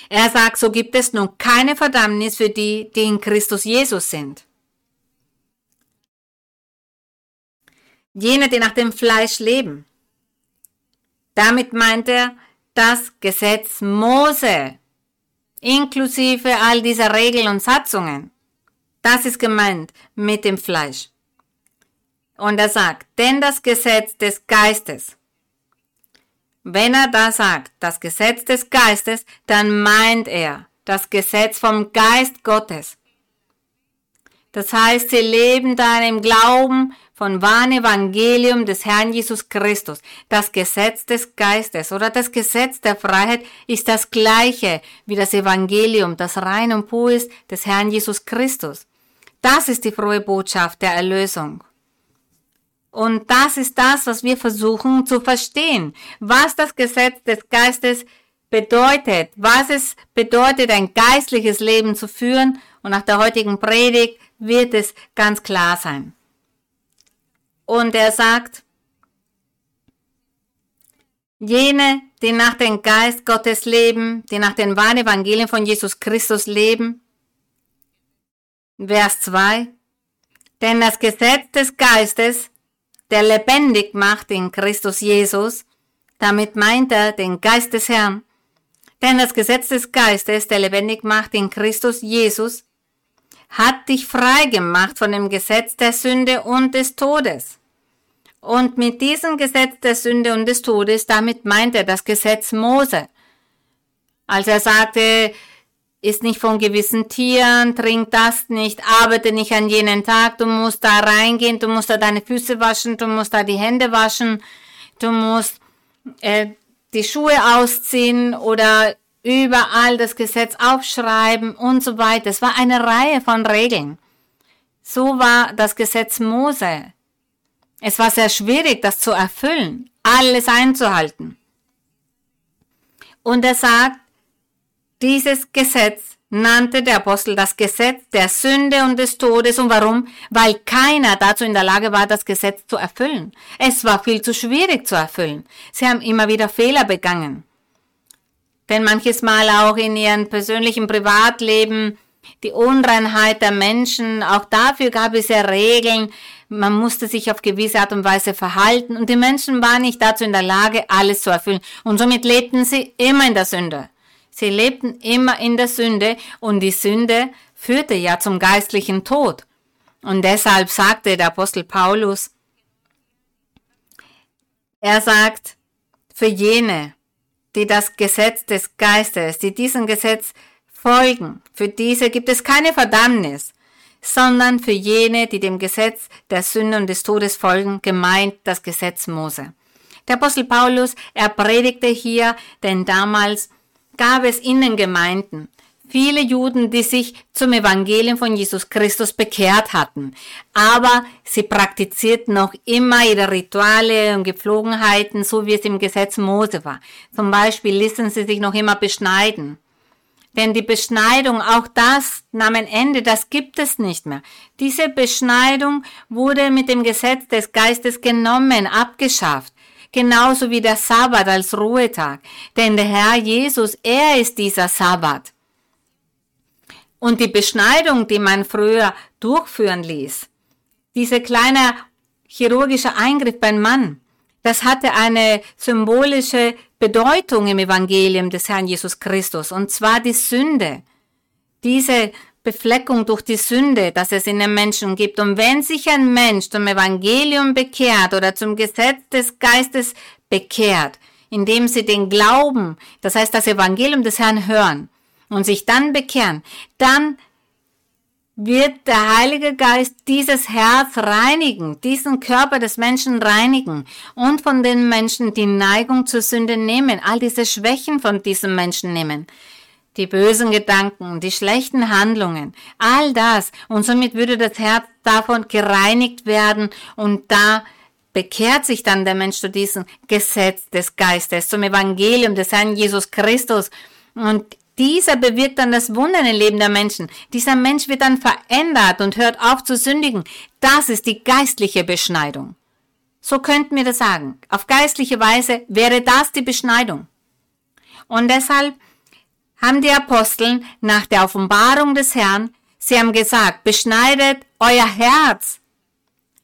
Er sagt, so gibt es nun keine Verdammnis für die, die in Christus Jesus sind. Jene, die nach dem Fleisch leben. Damit meint er das Gesetz Mose, inklusive all dieser Regeln und Satzungen. Das ist gemeint mit dem Fleisch. Und er sagt, denn das Gesetz des Geistes. Wenn er da sagt, das Gesetz des Geistes, dann meint er das Gesetz vom Geist Gottes. Das heißt, sie leben da im Glauben von wahren Evangelium des Herrn Jesus Christus. Das Gesetz des Geistes oder das Gesetz der Freiheit ist das gleiche wie das Evangelium, das rein und pur ist des Herrn Jesus Christus. Das ist die frohe Botschaft der Erlösung. Und das ist das, was wir versuchen zu verstehen, was das Gesetz des Geistes bedeutet, was es bedeutet, ein geistliches Leben zu führen. Und nach der heutigen Predigt wird es ganz klar sein. Und er sagt, jene, die nach dem Geist Gottes leben, die nach den wahren Evangelien von Jesus Christus leben. Vers 2. Denn das Gesetz des Geistes, der lebendig macht in Christus Jesus, damit meint er den Geist des Herrn, denn das Gesetz des Geistes, der lebendig macht in Christus Jesus, hat dich frei gemacht von dem Gesetz der Sünde und des Todes. Und mit diesem Gesetz der Sünde und des Todes, damit meint er das Gesetz Mose. Als er sagte, isst nicht von gewissen Tieren, trink das nicht, arbeite nicht an jenen Tag, du musst da reingehen, du musst da deine Füße waschen, du musst da die Hände waschen, du musst äh, die Schuhe ausziehen oder überall das Gesetz aufschreiben und so weiter. Es war eine Reihe von Regeln. So war das Gesetz Mose. Es war sehr schwierig, das zu erfüllen, alles einzuhalten. Und er sagt, dieses Gesetz nannte der Apostel das Gesetz der Sünde und des Todes. Und warum? Weil keiner dazu in der Lage war, das Gesetz zu erfüllen. Es war viel zu schwierig zu erfüllen. Sie haben immer wieder Fehler begangen. Denn manches Mal auch in ihrem persönlichen Privatleben die Unreinheit der Menschen, auch dafür gab es ja Regeln, man musste sich auf gewisse Art und Weise verhalten und die Menschen waren nicht dazu in der Lage, alles zu erfüllen und somit lebten sie immer in der Sünde. Sie lebten immer in der Sünde und die Sünde führte ja zum geistlichen Tod. Und deshalb sagte der Apostel Paulus, er sagt, für jene, die das Gesetz des Geistes, die diesem Gesetz folgen, für diese gibt es keine Verdammnis, sondern für jene, die dem Gesetz der Sünde und des Todes folgen, gemeint das Gesetz Mose. Der Apostel Paulus, er predigte hier, denn damals gab es in den Gemeinden viele Juden, die sich zum Evangelium von Jesus Christus bekehrt hatten, aber sie praktizierten noch immer ihre Rituale und Gepflogenheiten, so wie es im Gesetz Mose war. Zum Beispiel ließen sie sich noch immer beschneiden. Denn die Beschneidung, auch das nahm ein Ende, das gibt es nicht mehr. Diese Beschneidung wurde mit dem Gesetz des Geistes genommen, abgeschafft genauso wie der Sabbat als Ruhetag. Denn der Herr Jesus, er ist dieser Sabbat. Und die Beschneidung, die man früher durchführen ließ, diese kleine chirurgische Eingriff beim Mann, das hatte eine symbolische Bedeutung im Evangelium des Herrn Jesus Christus, und zwar die Sünde. Diese Befleckung durch die Sünde, dass es in den Menschen gibt. Und wenn sich ein Mensch zum Evangelium bekehrt oder zum Gesetz des Geistes bekehrt, indem sie den Glauben, das heißt das Evangelium des Herrn hören und sich dann bekehren, dann wird der Heilige Geist dieses Herz reinigen, diesen Körper des Menschen reinigen und von den Menschen die Neigung zur Sünde nehmen, all diese Schwächen von diesem Menschen nehmen die bösen Gedanken, die schlechten Handlungen, all das. Und somit würde das Herz davon gereinigt werden und da bekehrt sich dann der Mensch zu diesem Gesetz des Geistes, zum Evangelium des Herrn Jesus Christus. Und dieser bewirkt dann das Wunder im Leben der Menschen. Dieser Mensch wird dann verändert und hört auf zu sündigen. Das ist die geistliche Beschneidung. So könnten wir das sagen. Auf geistliche Weise wäre das die Beschneidung. Und deshalb haben die Aposteln nach der Offenbarung des Herrn, sie haben gesagt, beschneidet euer Herz,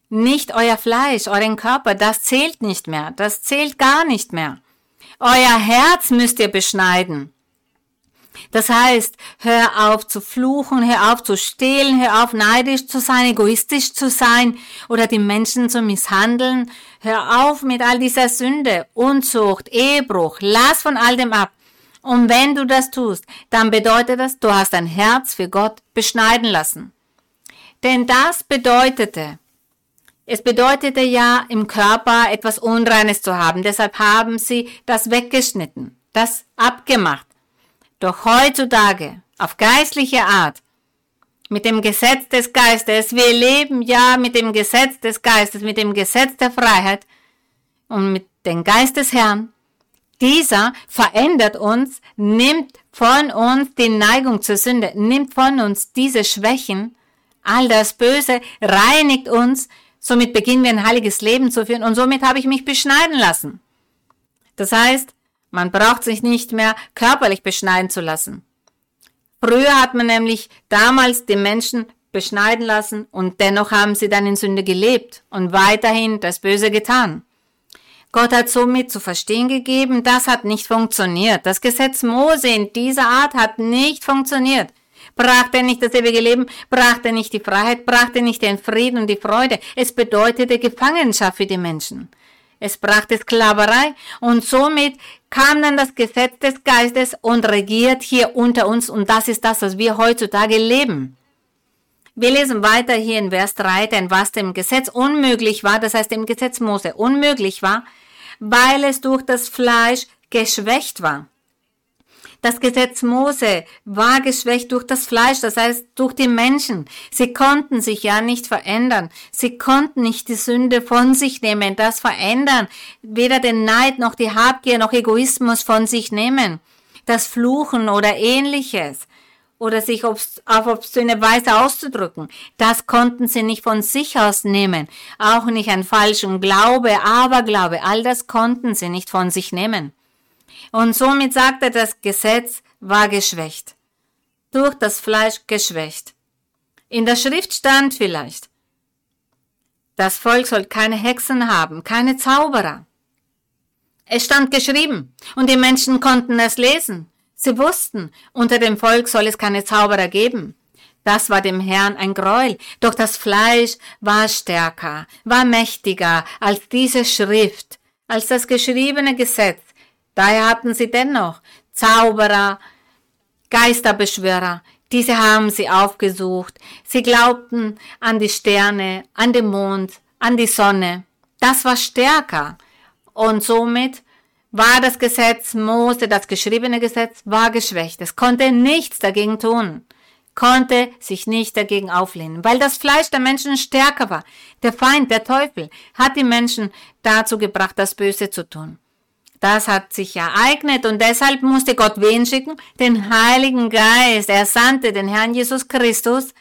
nicht euer Fleisch, euren Körper, das zählt nicht mehr, das zählt gar nicht mehr. Euer Herz müsst ihr beschneiden. Das heißt, hör auf zu fluchen, hör auf zu stehlen, hör auf neidisch zu sein, egoistisch zu sein oder die Menschen zu misshandeln. Hör auf mit all dieser Sünde, Unzucht, Ehebruch, lass von all dem ab. Und wenn du das tust, dann bedeutet das, du hast dein Herz für Gott beschneiden lassen. Denn das bedeutete, es bedeutete ja im Körper etwas Unreines zu haben. Deshalb haben sie das weggeschnitten, das abgemacht. Doch heutzutage, auf geistliche Art, mit dem Gesetz des Geistes, wir leben ja mit dem Gesetz des Geistes, mit dem Gesetz der Freiheit und mit dem Geist des Herrn, Dieser verändert uns, nimmt von uns die Neigung zur Sünde, nimmt von uns diese Schwächen, all das Böse, reinigt uns, somit beginnen wir ein heiliges Leben zu führen und somit habe ich mich beschneiden lassen. Das heißt, man braucht sich nicht mehr körperlich beschneiden zu lassen. Früher hat man nämlich damals die Menschen beschneiden lassen und dennoch haben sie dann in Sünde gelebt und weiterhin das Böse getan. Gott hat somit zu verstehen gegeben, das hat nicht funktioniert. Das Gesetz Mose in dieser Art hat nicht funktioniert. Brachte nicht das ewige Leben, brachte nicht die Freiheit, brachte nicht den Frieden und die Freude. Es bedeutete Gefangenschaft für die Menschen. Es brachte Sklaverei und somit kam dann das Gesetz des Geistes und regiert hier unter uns und das ist das, was wir heutzutage leben. Wir lesen weiter hier in Vers 3, denn was dem Gesetz unmöglich war, das heißt dem Gesetz Mose unmöglich war, weil es durch das Fleisch geschwächt war. Das Gesetz Mose war geschwächt durch das Fleisch, das heißt durch die Menschen. Sie konnten sich ja nicht verändern. Sie konnten nicht die Sünde von sich nehmen, das verändern. Weder den Neid noch die Habgier noch Egoismus von sich nehmen. Das Fluchen oder ähnliches oder sich auf obszöne Weise auszudrücken. Das konnten sie nicht von sich aus nehmen. Auch nicht an falschen Glaube, Aberglaube. All das konnten sie nicht von sich nehmen. Und somit sagt er, das Gesetz war geschwächt. Durch das Fleisch geschwächt. In der Schrift stand vielleicht, das Volk soll keine Hexen haben, keine Zauberer. Es stand geschrieben und die Menschen konnten es lesen. Sie wussten, unter dem Volk soll es keine Zauberer geben. Das war dem Herrn ein Gräuel, doch das Fleisch war stärker, war mächtiger als diese Schrift, als das geschriebene Gesetz. Daher hatten sie dennoch Zauberer, Geisterbeschwörer, diese haben sie aufgesucht. Sie glaubten an die Sterne, an den Mond, an die Sonne. Das war stärker. Und somit war das Gesetz Mose, das geschriebene Gesetz, war geschwächt. Es konnte nichts dagegen tun, konnte sich nicht dagegen auflehnen, weil das Fleisch der Menschen stärker war. Der Feind, der Teufel, hat die Menschen dazu gebracht, das Böse zu tun. Das hat sich ereignet und deshalb musste Gott wen schicken? Den Heiligen Geist. Er sandte den Herrn Jesus Christus,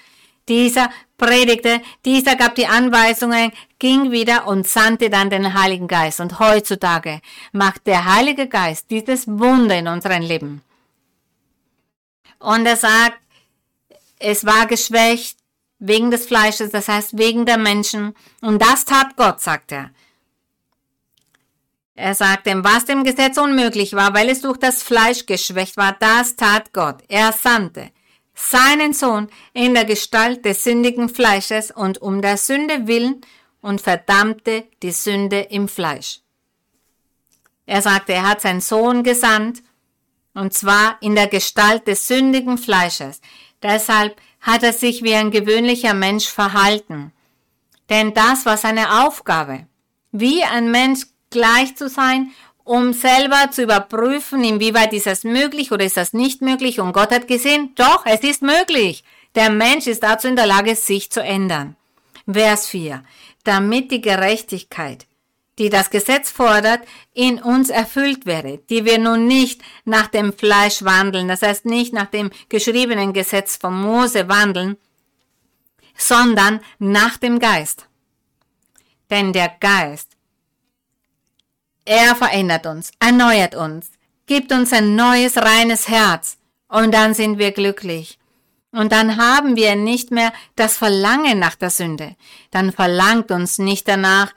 dieser predigte, dieser gab die Anweisungen, ging wieder und sandte dann den Heiligen Geist. Und heutzutage macht der Heilige Geist dieses Wunder in unserem Leben. Und er sagt, es war geschwächt wegen des Fleisches, das heißt wegen der Menschen. Und das tat Gott, sagt er. Er sagte, was dem Gesetz unmöglich war, weil es durch das Fleisch geschwächt war, das tat Gott. Er sandte seinen Sohn in der Gestalt des sündigen Fleisches und um der Sünde willen und verdammte die Sünde im Fleisch. Er sagte, er hat seinen Sohn gesandt, und zwar in der Gestalt des sündigen Fleisches. Deshalb hat er sich wie ein gewöhnlicher Mensch verhalten. Denn das war seine Aufgabe, wie ein Mensch gleich zu sein um selber zu überprüfen, inwieweit ist das möglich oder ist das nicht möglich. Und Gott hat gesehen, doch, es ist möglich. Der Mensch ist dazu in der Lage, sich zu ändern. Vers 4. Damit die Gerechtigkeit, die das Gesetz fordert, in uns erfüllt werde, die wir nun nicht nach dem Fleisch wandeln, das heißt nicht nach dem geschriebenen Gesetz von Mose wandeln, sondern nach dem Geist. Denn der Geist er verändert uns, erneuert uns, gibt uns ein neues, reines Herz und dann sind wir glücklich. Und dann haben wir nicht mehr das Verlangen nach der Sünde. Dann verlangt uns nicht danach,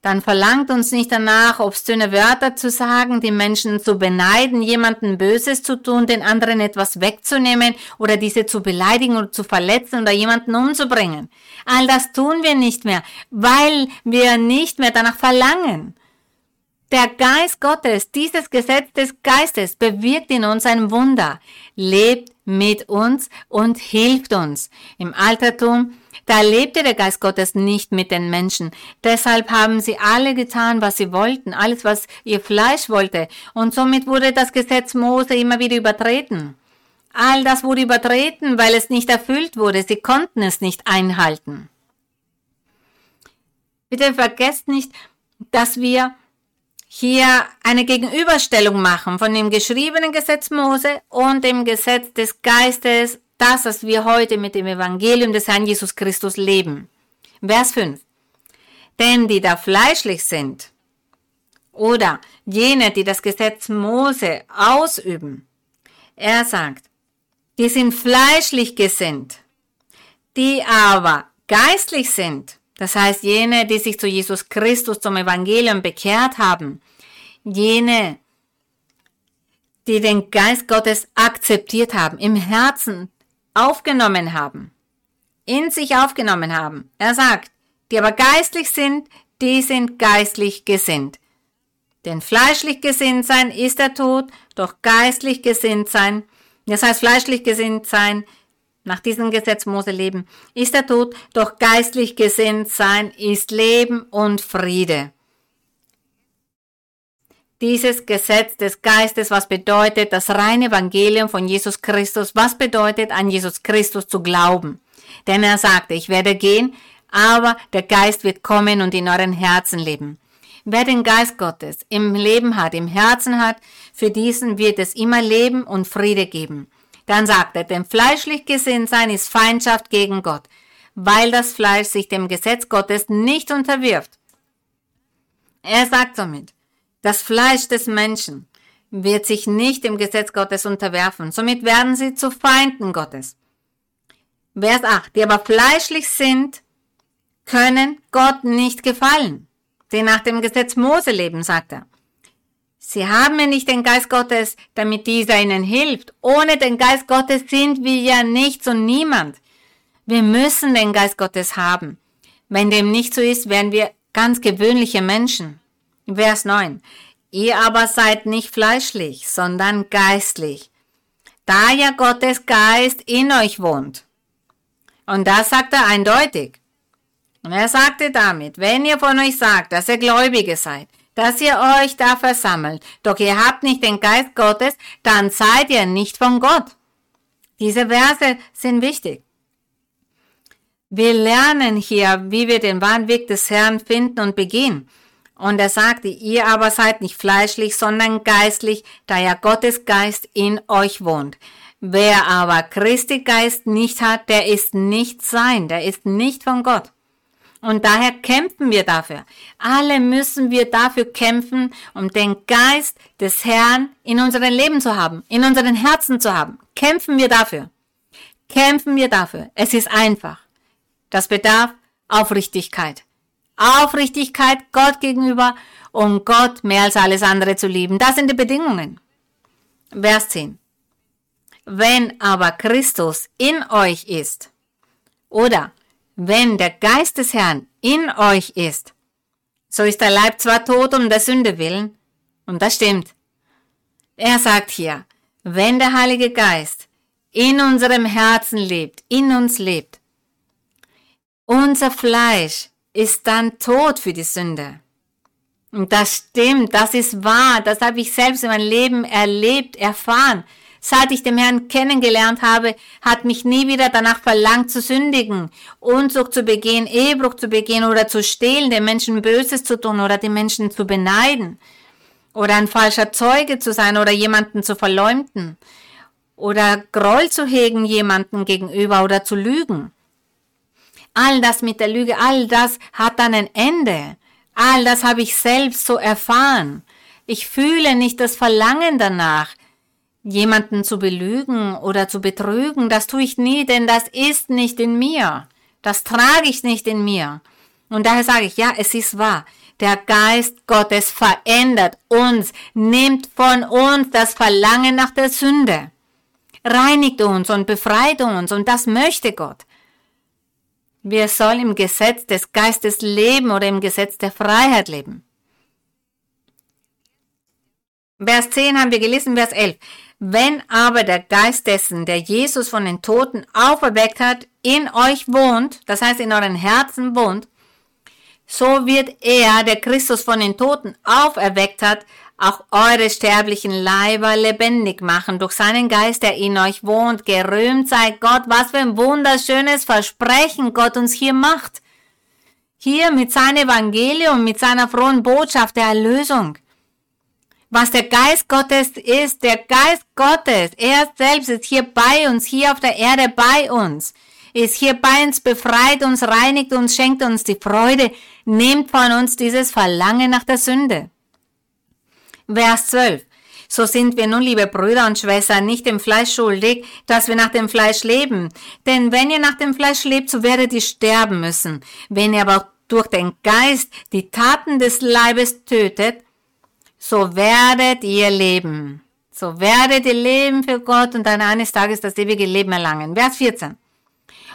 dann verlangt uns nicht danach, obszöne Wörter zu sagen, die Menschen zu beneiden, jemanden Böses zu tun, den anderen etwas wegzunehmen oder diese zu beleidigen oder zu verletzen oder jemanden umzubringen. All das tun wir nicht mehr, weil wir nicht mehr danach verlangen. Der Geist Gottes, dieses Gesetz des Geistes bewirkt in uns ein Wunder, lebt mit uns und hilft uns. Im Altertum, da lebte der Geist Gottes nicht mit den Menschen. Deshalb haben sie alle getan, was sie wollten, alles, was ihr Fleisch wollte. Und somit wurde das Gesetz Mose immer wieder übertreten. All das wurde übertreten, weil es nicht erfüllt wurde. Sie konnten es nicht einhalten. Bitte vergesst nicht, dass wir hier eine Gegenüberstellung machen von dem geschriebenen Gesetz Mose und dem Gesetz des Geistes, das, was wir heute mit dem Evangelium des Herrn Jesus Christus leben. Vers 5. Denn die da fleischlich sind oder jene, die das Gesetz Mose ausüben, er sagt, die sind fleischlich gesinnt, die aber geistlich sind, das heißt jene, die sich zu Jesus Christus zum Evangelium bekehrt haben, jene, die den Geist Gottes akzeptiert haben, im Herzen aufgenommen haben, in sich aufgenommen haben. Er sagt, die aber geistlich sind, die sind geistlich gesinnt. Denn fleischlich gesinnt sein ist der Tod, doch geistlich gesinnt sein, das heißt fleischlich gesinnt sein, nach diesem Gesetz Mose leben, ist der Tod, doch geistlich gesinnt sein ist Leben und Friede. Dieses Gesetz des Geistes, was bedeutet das reine Evangelium von Jesus Christus, was bedeutet an Jesus Christus zu glauben. Denn er sagte, ich werde gehen, aber der Geist wird kommen und in euren Herzen leben. Wer den Geist Gottes im Leben hat, im Herzen hat, für diesen wird es immer Leben und Friede geben. Dann sagt er, denn fleischlich gesinnt sein ist Feindschaft gegen Gott, weil das Fleisch sich dem Gesetz Gottes nicht unterwirft. Er sagt somit, das Fleisch des Menschen wird sich nicht dem Gesetz Gottes unterwerfen, somit werden sie zu Feinden Gottes. Vers 8, die aber fleischlich sind, können Gott nicht gefallen die nach dem Gesetz Mose leben, sagt er. Sie haben ja nicht den Geist Gottes, damit dieser ihnen hilft. Ohne den Geist Gottes sind wir ja nichts und niemand. Wir müssen den Geist Gottes haben. Wenn dem nicht so ist, werden wir ganz gewöhnliche Menschen. Vers 9. Ihr aber seid nicht fleischlich, sondern geistlich, da ja Gottes Geist in euch wohnt. Und das sagt er eindeutig. Und er sagte damit, wenn ihr von euch sagt, dass ihr Gläubige seid, dass ihr euch da versammelt, doch ihr habt nicht den Geist Gottes, dann seid ihr nicht von Gott. Diese Verse sind wichtig. Wir lernen hier, wie wir den wahren Weg des Herrn finden und begehen. Und er sagte, ihr aber seid nicht fleischlich, sondern geistlich, da ja Gottes Geist in euch wohnt. Wer aber Christi Geist nicht hat, der ist nicht sein, der ist nicht von Gott. Und daher kämpfen wir dafür. Alle müssen wir dafür kämpfen, um den Geist des Herrn in unserem Leben zu haben, in unseren Herzen zu haben. Kämpfen wir dafür. Kämpfen wir dafür. Es ist einfach. Das bedarf Aufrichtigkeit. Aufrichtigkeit Gott gegenüber und Gott mehr als alles andere zu lieben. Das sind die Bedingungen. Vers 10. Wenn aber Christus in euch ist, oder wenn der Geist des Herrn in euch ist, so ist der Leib zwar tot um der Sünde willen, und das stimmt. Er sagt hier, wenn der Heilige Geist in unserem Herzen lebt, in uns lebt, unser Fleisch ist dann tot für die Sünde. Und das stimmt, das ist wahr, das habe ich selbst in meinem Leben erlebt, erfahren. Seit ich den Herrn kennengelernt habe, hat mich nie wieder danach verlangt zu sündigen, Unzucht zu begehen, Ehebruch zu begehen oder zu stehlen, den Menschen Böses zu tun oder die Menschen zu beneiden oder ein falscher Zeuge zu sein oder jemanden zu verleumden oder Groll zu hegen jemanden gegenüber oder zu lügen. All das mit der Lüge, all das hat dann ein Ende. All das habe ich selbst so erfahren. Ich fühle nicht das Verlangen danach, jemanden zu belügen oder zu betrügen, das tue ich nie, denn das ist nicht in mir. Das trage ich nicht in mir. Und daher sage ich, ja, es ist wahr. Der Geist Gottes verändert uns, nimmt von uns das Verlangen nach der Sünde, reinigt uns und befreit uns und das möchte Gott. Wir sollen im Gesetz des Geistes leben oder im Gesetz der Freiheit leben. Vers 10 haben wir gelesen, Vers 11. Wenn aber der Geist dessen, der Jesus von den Toten auferweckt hat, in euch wohnt, das heißt in euren Herzen wohnt, so wird er, der Christus von den Toten auferweckt hat, auch eure sterblichen Leiber lebendig machen durch seinen Geist, der in euch wohnt. Gerühmt sei Gott, was für ein wunderschönes Versprechen Gott uns hier macht. Hier mit seinem Evangelium, mit seiner frohen Botschaft der Erlösung. Was der Geist Gottes ist. Der Geist Gottes, er selbst ist hier bei uns, hier auf der Erde bei uns, ist hier bei uns, befreit uns, reinigt uns, schenkt uns die Freude, nimmt von uns dieses Verlangen nach der Sünde. Vers 12. So sind wir nun, liebe Brüder und Schwestern, nicht dem Fleisch schuldig, dass wir nach dem Fleisch leben. Denn wenn ihr nach dem Fleisch lebt, so werdet ihr sterben müssen. Wenn ihr aber durch den Geist die Taten des Leibes tötet, so werdet ihr leben. So werdet ihr leben für Gott und dann eines Tages das ewige Leben erlangen. Vers 14.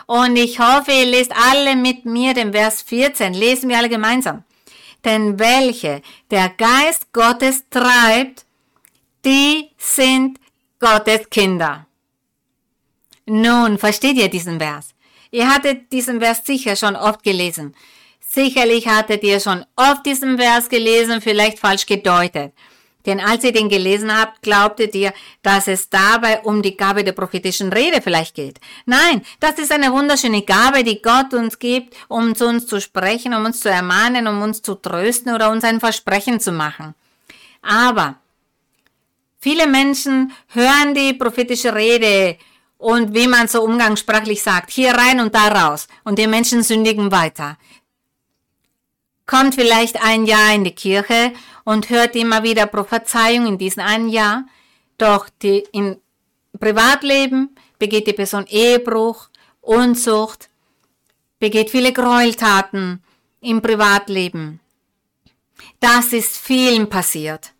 Und ich hoffe, ihr lest alle mit mir den Vers 14. Lesen wir alle gemeinsam. Denn welche der Geist Gottes treibt, die sind Gottes Kinder. Nun, versteht ihr diesen Vers? Ihr hattet diesen Vers sicher schon oft gelesen. Sicherlich hattet ihr schon oft diesen Vers gelesen, vielleicht falsch gedeutet. Denn als ihr den gelesen habt, glaubtet ihr, dass es dabei um die Gabe der prophetischen Rede vielleicht geht. Nein, das ist eine wunderschöne Gabe, die Gott uns gibt, um zu uns zu sprechen, um uns zu ermahnen, um uns zu trösten oder uns ein Versprechen zu machen. Aber viele Menschen hören die prophetische Rede und wie man so umgangssprachlich sagt, hier rein und da raus. Und die Menschen sündigen weiter kommt vielleicht ein Jahr in die Kirche und hört immer wieder Prophezeiung in diesem einen Jahr, doch die, im Privatleben begeht die Person Ehebruch, Unzucht, begeht viele Gräueltaten im Privatleben. Das ist vielen passiert.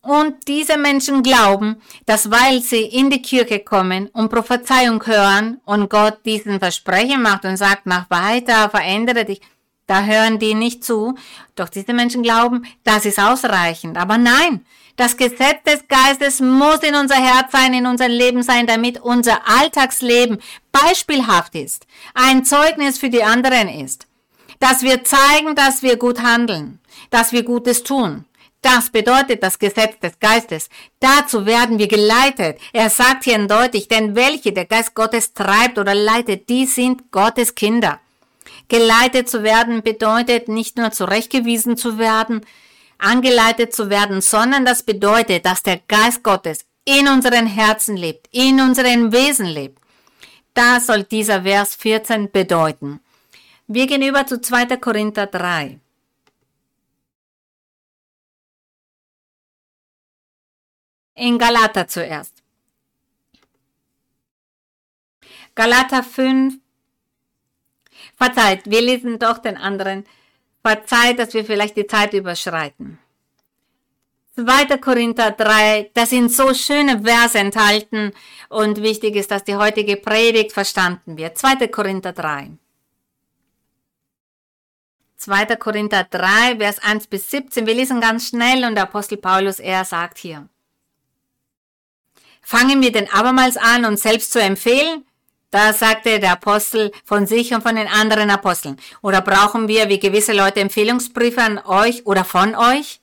Und diese Menschen glauben, dass weil sie in die Kirche kommen und Prophezeiung hören und Gott diesen Versprechen macht und sagt, mach weiter, verändere dich, da hören die nicht zu. Doch diese Menschen glauben, das ist ausreichend. Aber nein, das Gesetz des Geistes muss in unser Herz sein, in unser Leben sein, damit unser Alltagsleben beispielhaft ist, ein Zeugnis für die anderen ist. Dass wir zeigen, dass wir gut handeln, dass wir Gutes tun. Das bedeutet das Gesetz des Geistes. Dazu werden wir geleitet. Er sagt hier deutlich, denn welche der Geist Gottes treibt oder leitet, die sind Gottes Kinder. Geleitet zu werden bedeutet nicht nur zurechtgewiesen zu werden, angeleitet zu werden, sondern das bedeutet, dass der Geist Gottes in unseren Herzen lebt, in unseren Wesen lebt. Da soll dieser Vers 14 bedeuten. Wir gehen über zu 2. Korinther 3. In Galater zuerst. Galater 5, Verzeiht, wir lesen doch den anderen. Verzeiht, dass wir vielleicht die Zeit überschreiten. 2. Korinther 3, da sind so schöne Verse enthalten und wichtig ist, dass die heutige Predigt verstanden wird. 2. Korinther 3. 2. Korinther 3, Vers 1 bis 17. Wir lesen ganz schnell und der Apostel Paulus, er sagt hier. Fangen wir denn abermals an, uns selbst zu empfehlen? Da sagte der Apostel von sich und von den anderen Aposteln. Oder brauchen wir wie gewisse Leute Empfehlungsbriefe an euch oder von euch?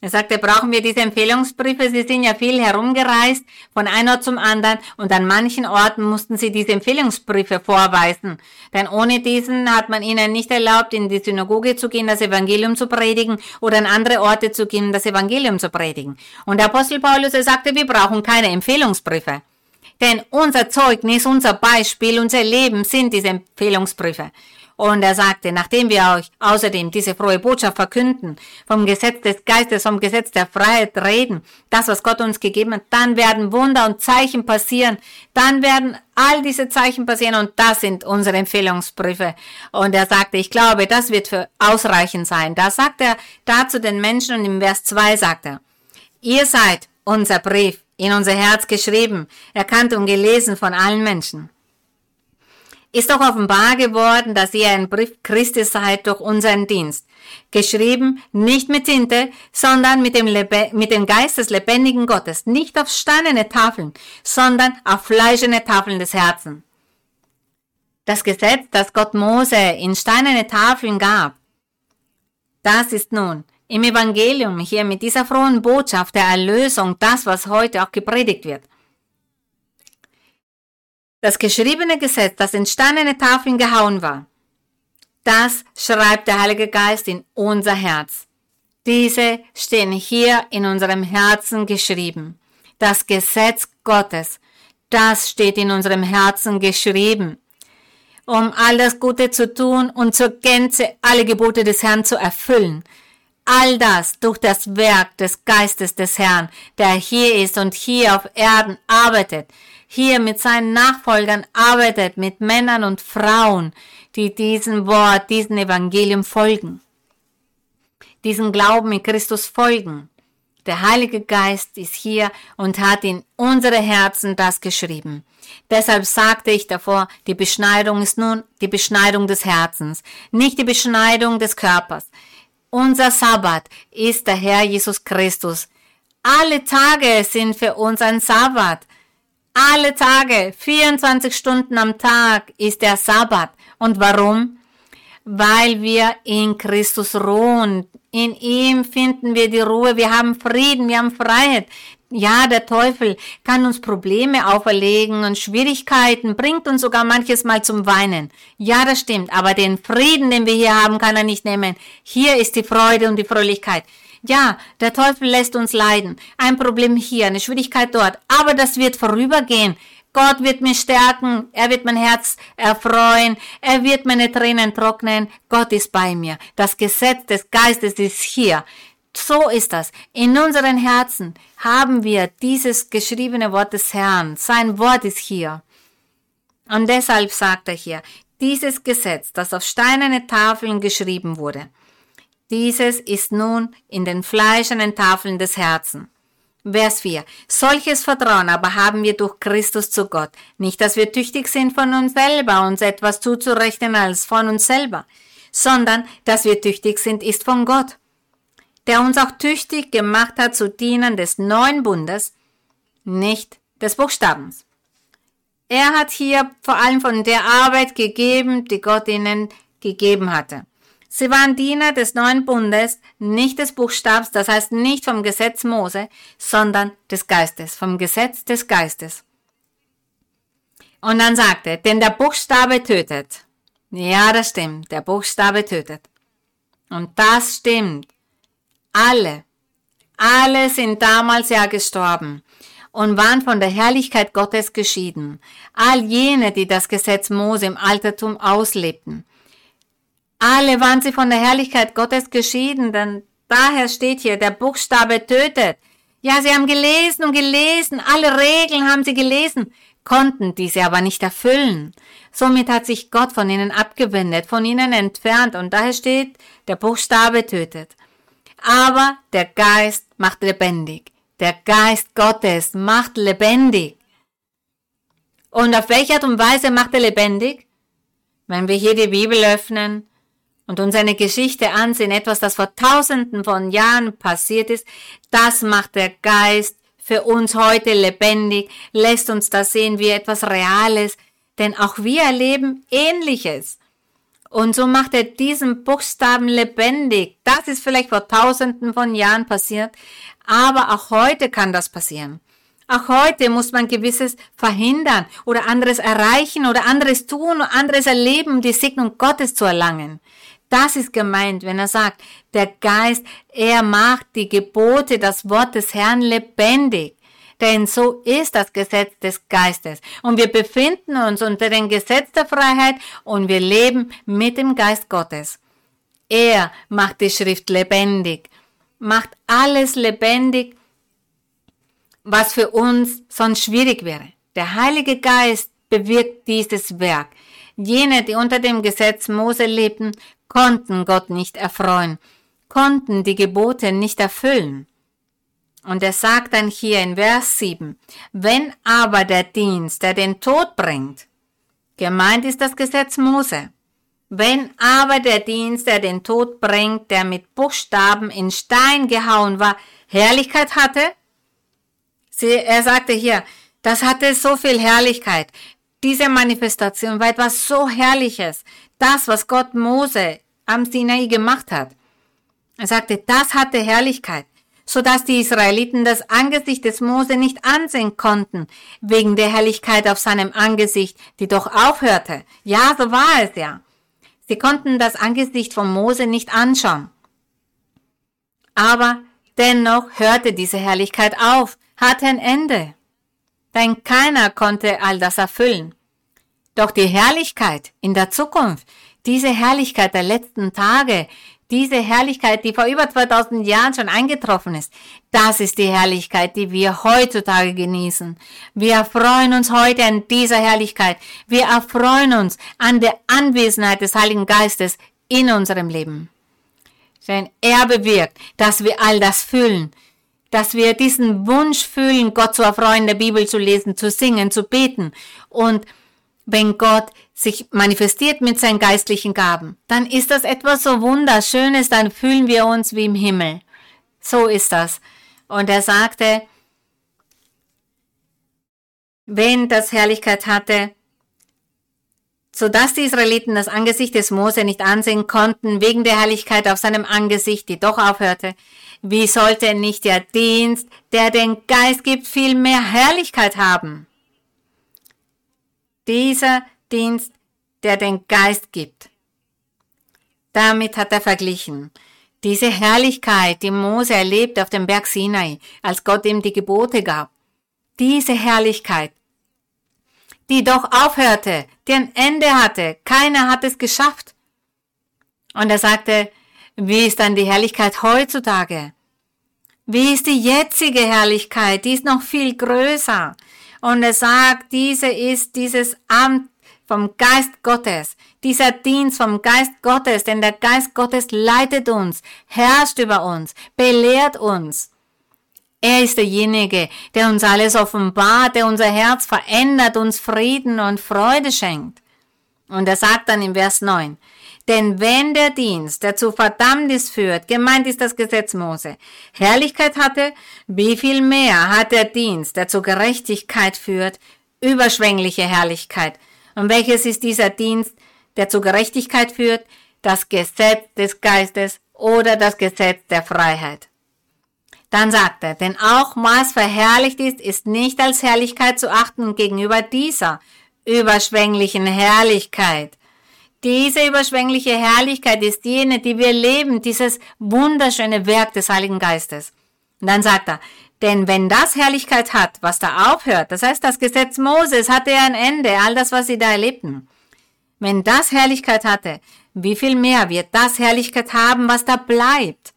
Er sagte, brauchen wir diese Empfehlungsbriefe? Sie sind ja viel herumgereist, von einem Ort zum anderen, und an manchen Orten mussten sie diese Empfehlungsbriefe vorweisen. Denn ohne diesen hat man ihnen nicht erlaubt, in die Synagoge zu gehen, das Evangelium zu predigen, oder an andere Orte zu gehen, das Evangelium zu predigen. Und der Apostel Paulus, er sagte, wir brauchen keine Empfehlungsbriefe. Denn unser Zeugnis, unser Beispiel, unser Leben sind diese Empfehlungsbriefe. Und er sagte, nachdem wir euch außerdem diese frohe Botschaft verkünden, vom Gesetz des Geistes, vom Gesetz der Freiheit reden, das, was Gott uns gegeben hat, dann werden Wunder und Zeichen passieren. Dann werden all diese Zeichen passieren und das sind unsere Empfehlungsbriefe. Und er sagte, ich glaube, das wird für ausreichend sein. Da sagt er dazu den Menschen und im Vers 2 sagt er, ihr seid unser Brief in unser Herz geschrieben, erkannt und gelesen von allen Menschen. Ist doch offenbar geworden, dass ihr ein Brief Christi seid durch unseren Dienst. Geschrieben nicht mit Tinte, sondern mit dem, Lebe mit dem Geist des lebendigen Gottes. Nicht auf steinerne Tafeln, sondern auf fleischene Tafeln des Herzens. Das Gesetz, das Gott Mose in steinerne Tafeln gab, das ist nun im Evangelium hier mit dieser frohen Botschaft der Erlösung das, was heute auch gepredigt wird. Das geschriebene Gesetz, das in steinerne Tafeln gehauen war, das schreibt der Heilige Geist in unser Herz. Diese stehen hier in unserem Herzen geschrieben. Das Gesetz Gottes, das steht in unserem Herzen geschrieben. Um all das Gute zu tun und zur Gänze alle Gebote des Herrn zu erfüllen. All das durch das Werk des Geistes des Herrn, der hier ist und hier auf Erden arbeitet, hier mit seinen Nachfolgern arbeitet, mit Männern und Frauen, die diesem Wort, diesem Evangelium folgen, diesen Glauben in Christus folgen. Der Heilige Geist ist hier und hat in unsere Herzen das geschrieben. Deshalb sagte ich davor, die Beschneidung ist nun die Beschneidung des Herzens, nicht die Beschneidung des Körpers. Unser Sabbat ist der Herr Jesus Christus. Alle Tage sind für uns ein Sabbat. Alle Tage, 24 Stunden am Tag ist der Sabbat. Und warum? Weil wir in Christus ruhen. In ihm finden wir die Ruhe. Wir haben Frieden, wir haben Freiheit. Ja, der Teufel kann uns Probleme auferlegen und Schwierigkeiten, bringt uns sogar manches Mal zum Weinen. Ja, das stimmt, aber den Frieden, den wir hier haben, kann er nicht nehmen. Hier ist die Freude und die Fröhlichkeit. Ja, der Teufel lässt uns leiden. Ein Problem hier, eine Schwierigkeit dort, aber das wird vorübergehen. Gott wird mich stärken, er wird mein Herz erfreuen, er wird meine Tränen trocknen. Gott ist bei mir. Das Gesetz des Geistes ist hier. So ist das. In unseren Herzen haben wir dieses geschriebene Wort des Herrn. Sein Wort ist hier. Und deshalb sagt er hier, dieses Gesetz, das auf steinerne Tafeln geschrieben wurde, dieses ist nun in den fleischenden Tafeln des Herzens. Vers 4. Solches Vertrauen aber haben wir durch Christus zu Gott. Nicht, dass wir tüchtig sind von uns selber, uns etwas zuzurechnen als von uns selber, sondern dass wir tüchtig sind, ist von Gott der uns auch tüchtig gemacht hat zu Dienern des neuen Bundes, nicht des Buchstabens. Er hat hier vor allem von der Arbeit gegeben, die Gott ihnen gegeben hatte. Sie waren Diener des neuen Bundes, nicht des Buchstabs, das heißt nicht vom Gesetz Mose, sondern des Geistes, vom Gesetz des Geistes. Und dann sagte, denn der Buchstabe tötet. Ja, das stimmt, der Buchstabe tötet. Und das stimmt. Alle, alle sind damals ja gestorben und waren von der Herrlichkeit Gottes geschieden. All jene, die das Gesetz Mose im Altertum auslebten. Alle waren sie von der Herrlichkeit Gottes geschieden, denn daher steht hier, der Buchstabe tötet. Ja, sie haben gelesen und gelesen, alle Regeln haben sie gelesen, konnten diese aber nicht erfüllen. Somit hat sich Gott von ihnen abgewendet, von ihnen entfernt und daher steht, der Buchstabe tötet. Aber der Geist macht lebendig. Der Geist Gottes macht lebendig. Und auf welche Art und Weise macht er lebendig? Wenn wir hier die Bibel öffnen und uns eine Geschichte ansehen, etwas, das vor tausenden von Jahren passiert ist, das macht der Geist für uns heute lebendig, lässt uns das sehen wie etwas Reales, denn auch wir erleben Ähnliches. Und so macht er diesen Buchstaben lebendig. Das ist vielleicht vor tausenden von Jahren passiert, aber auch heute kann das passieren. Auch heute muss man gewisses verhindern oder anderes erreichen oder anderes tun oder anderes erleben, um die Segnung Gottes zu erlangen. Das ist gemeint, wenn er sagt, der Geist, er macht die Gebote, das Wort des Herrn lebendig denn so ist das Gesetz des Geistes. Und wir befinden uns unter dem Gesetz der Freiheit und wir leben mit dem Geist Gottes. Er macht die Schrift lebendig, macht alles lebendig, was für uns sonst schwierig wäre. Der Heilige Geist bewirkt dieses Werk. Jene, die unter dem Gesetz Mose lebten, konnten Gott nicht erfreuen, konnten die Gebote nicht erfüllen. Und er sagt dann hier in Vers 7, wenn aber der Dienst, der den Tod bringt, gemeint ist das Gesetz Mose, wenn aber der Dienst, der den Tod bringt, der mit Buchstaben in Stein gehauen war, Herrlichkeit hatte, Sie, er sagte hier, das hatte so viel Herrlichkeit. Diese Manifestation war etwas so Herrliches. Das, was Gott Mose am Sinai gemacht hat. Er sagte, das hatte Herrlichkeit so dass die Israeliten das Angesicht des Mose nicht ansehen konnten, wegen der Herrlichkeit auf seinem Angesicht, die doch aufhörte. Ja, so war es ja. Sie konnten das Angesicht von Mose nicht anschauen. Aber dennoch hörte diese Herrlichkeit auf, hatte ein Ende. Denn keiner konnte all das erfüllen. Doch die Herrlichkeit in der Zukunft, diese Herrlichkeit der letzten Tage, diese Herrlichkeit, die vor über 2000 Jahren schon eingetroffen ist, das ist die Herrlichkeit, die wir heutzutage genießen. Wir erfreuen uns heute an dieser Herrlichkeit. Wir erfreuen uns an der Anwesenheit des Heiligen Geistes in unserem Leben. Denn er bewirkt, dass wir all das fühlen, dass wir diesen Wunsch fühlen, Gott zu erfreuen, der Bibel zu lesen, zu singen, zu beten. Und wenn Gott sich manifestiert mit seinen geistlichen Gaben, dann ist das etwas so Wunderschönes, dann fühlen wir uns wie im Himmel. So ist das. Und er sagte, wenn das Herrlichkeit hatte, so dass die Israeliten das Angesicht des Mose nicht ansehen konnten, wegen der Herrlichkeit auf seinem Angesicht, die doch aufhörte, wie sollte nicht der Dienst, der den Geist gibt, viel mehr Herrlichkeit haben? Dieser Dienst, der den Geist gibt. Damit hat er verglichen. Diese Herrlichkeit, die Mose erlebt auf dem Berg Sinai, als Gott ihm die Gebote gab. Diese Herrlichkeit, die doch aufhörte, die ein Ende hatte. Keiner hat es geschafft. Und er sagte, wie ist dann die Herrlichkeit heutzutage? Wie ist die jetzige Herrlichkeit? Die ist noch viel größer. Und er sagt, diese ist dieses Amt vom Geist Gottes, dieser Dienst vom Geist Gottes, denn der Geist Gottes leitet uns, herrscht über uns, belehrt uns. Er ist derjenige, der uns alles offenbart, der unser Herz verändert, uns Frieden und Freude schenkt. Und er sagt dann im Vers 9, denn wenn der Dienst, der zu Verdammnis führt, gemeint ist das Gesetz Mose, Herrlichkeit hatte, wie viel mehr hat der Dienst, der zur Gerechtigkeit führt, überschwängliche Herrlichkeit. Und welches ist dieser Dienst, der zur Gerechtigkeit führt? Das Gesetz des Geistes oder das Gesetz der Freiheit. Dann sagt er, denn auch was verherrlicht ist, ist nicht als Herrlichkeit zu achten gegenüber dieser überschwänglichen Herrlichkeit. Diese überschwängliche Herrlichkeit ist jene, die wir leben, dieses wunderschöne Werk des Heiligen Geistes. Und dann sagt er, denn wenn das Herrlichkeit hat, was da aufhört, das heißt das Gesetz Moses hatte ja ein Ende, all das, was sie da erlebten. Wenn das Herrlichkeit hatte, wie viel mehr wird das Herrlichkeit haben, was da bleibt?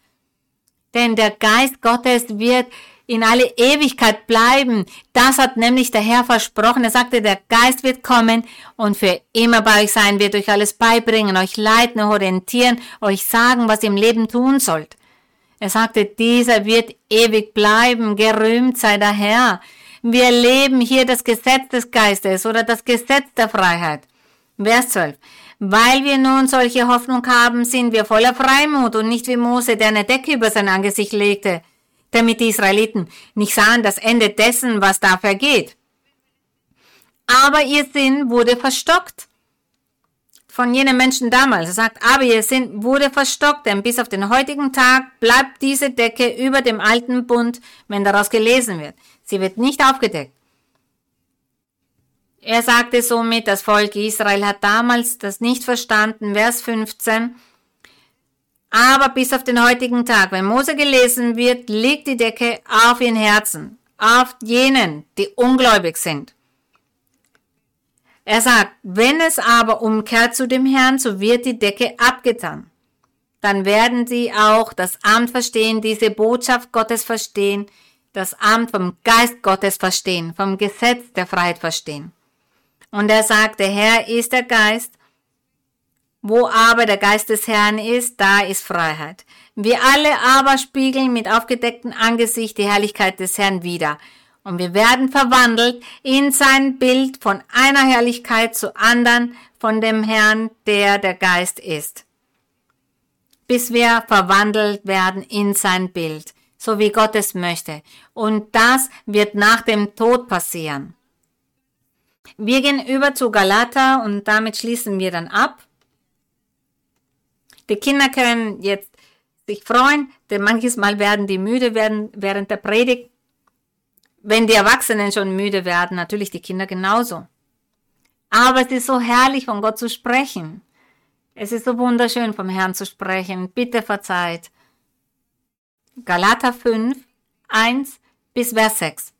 Denn der Geist Gottes wird in alle Ewigkeit bleiben. Das hat nämlich der Herr versprochen. Er sagte, der Geist wird kommen und für immer bei euch sein, wird euch alles beibringen, euch leiten, orientieren, euch sagen, was ihr im Leben tun sollt. Er sagte, dieser wird ewig bleiben, gerühmt sei der Herr. Wir leben hier das Gesetz des Geistes oder das Gesetz der Freiheit. Vers 12. Weil wir nun solche Hoffnung haben, sind wir voller Freimut und nicht wie Mose, der eine Decke über sein Angesicht legte, damit die Israeliten nicht sahen das Ende dessen, was da vergeht. Aber ihr Sinn wurde verstockt. Von jenen Menschen damals. Er sagt, aber ihr Sinn wurde verstockt, denn bis auf den heutigen Tag bleibt diese Decke über dem alten Bund, wenn daraus gelesen wird. Sie wird nicht aufgedeckt. Er sagte somit, das Volk Israel hat damals das nicht verstanden. Vers 15. Aber bis auf den heutigen Tag, wenn Mose gelesen wird, liegt die Decke auf ihren Herzen, auf jenen, die ungläubig sind. Er sagt, wenn es aber umkehrt zu dem Herrn, so wird die Decke abgetan. Dann werden sie auch das Amt verstehen, diese Botschaft Gottes verstehen, das Amt vom Geist Gottes verstehen, vom Gesetz der Freiheit verstehen. Und er sagt, der Herr ist der Geist wo aber der Geist des Herrn ist, da ist Freiheit. Wir alle aber spiegeln mit aufgedecktem Angesicht die Herrlichkeit des Herrn wider. Und wir werden verwandelt in sein Bild von einer Herrlichkeit zu anderen von dem Herrn, der der Geist ist. Bis wir verwandelt werden in sein Bild, so wie Gott es möchte. Und das wird nach dem Tod passieren. Wir gehen über zu Galata und damit schließen wir dann ab. Die Kinder können jetzt sich freuen, denn manches Mal werden die müde werden während der Predigt. Wenn die Erwachsenen schon müde werden, natürlich die Kinder genauso. Aber es ist so herrlich, von Gott zu sprechen. Es ist so wunderschön, vom Herrn zu sprechen. Bitte verzeiht. Galater 5, 1 bis Vers 6.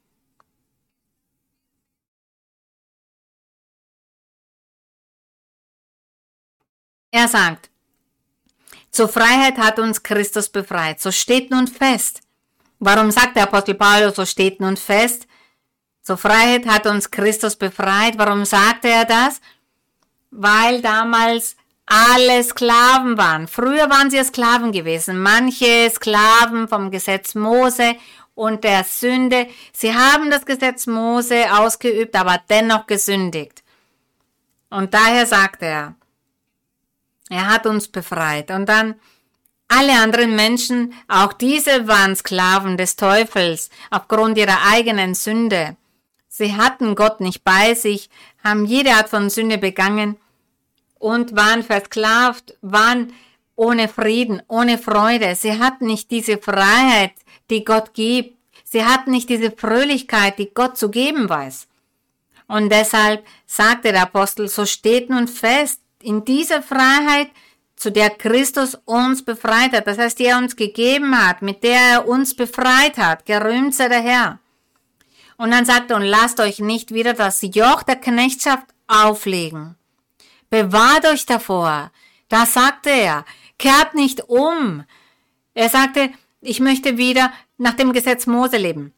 Er sagt, zur Freiheit hat uns Christus befreit. So steht nun fest. Warum sagt der Apostel Paulus, so steht nun fest? Zur Freiheit hat uns Christus befreit. Warum sagte er das? Weil damals alle Sklaven waren. Früher waren sie Sklaven gewesen. Manche Sklaven vom Gesetz Mose und der Sünde. Sie haben das Gesetz Mose ausgeübt, aber dennoch gesündigt. Und daher sagt er, er hat uns befreit. Und dann alle anderen Menschen, auch diese waren Sklaven des Teufels aufgrund ihrer eigenen Sünde. Sie hatten Gott nicht bei sich, haben jede Art von Sünde begangen und waren versklavt, waren ohne Frieden, ohne Freude. Sie hatten nicht diese Freiheit, die Gott gibt. Sie hatten nicht diese Fröhlichkeit, die Gott zu geben weiß. Und deshalb sagte der Apostel, so steht nun fest, in dieser Freiheit, zu der Christus uns befreit hat, das heißt, die er uns gegeben hat, mit der er uns befreit hat, gerühmt sei der Herr. Und dann sagt er, und lasst euch nicht wieder das Joch der Knechtschaft auflegen. Bewahrt euch davor. Da sagte er, kehrt nicht um. Er sagte, ich möchte wieder nach dem Gesetz Mose leben.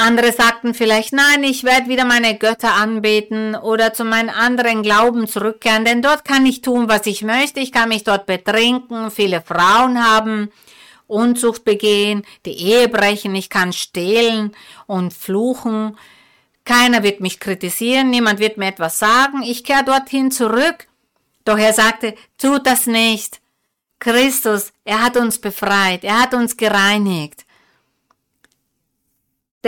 Andere sagten vielleicht, nein, ich werde wieder meine Götter anbeten oder zu meinem anderen Glauben zurückkehren, denn dort kann ich tun, was ich möchte. Ich kann mich dort betrinken, viele Frauen haben, Unzucht begehen, die Ehe brechen, ich kann stehlen und fluchen. Keiner wird mich kritisieren, niemand wird mir etwas sagen, ich kehre dorthin zurück. Doch er sagte, tut das nicht. Christus, er hat uns befreit, er hat uns gereinigt.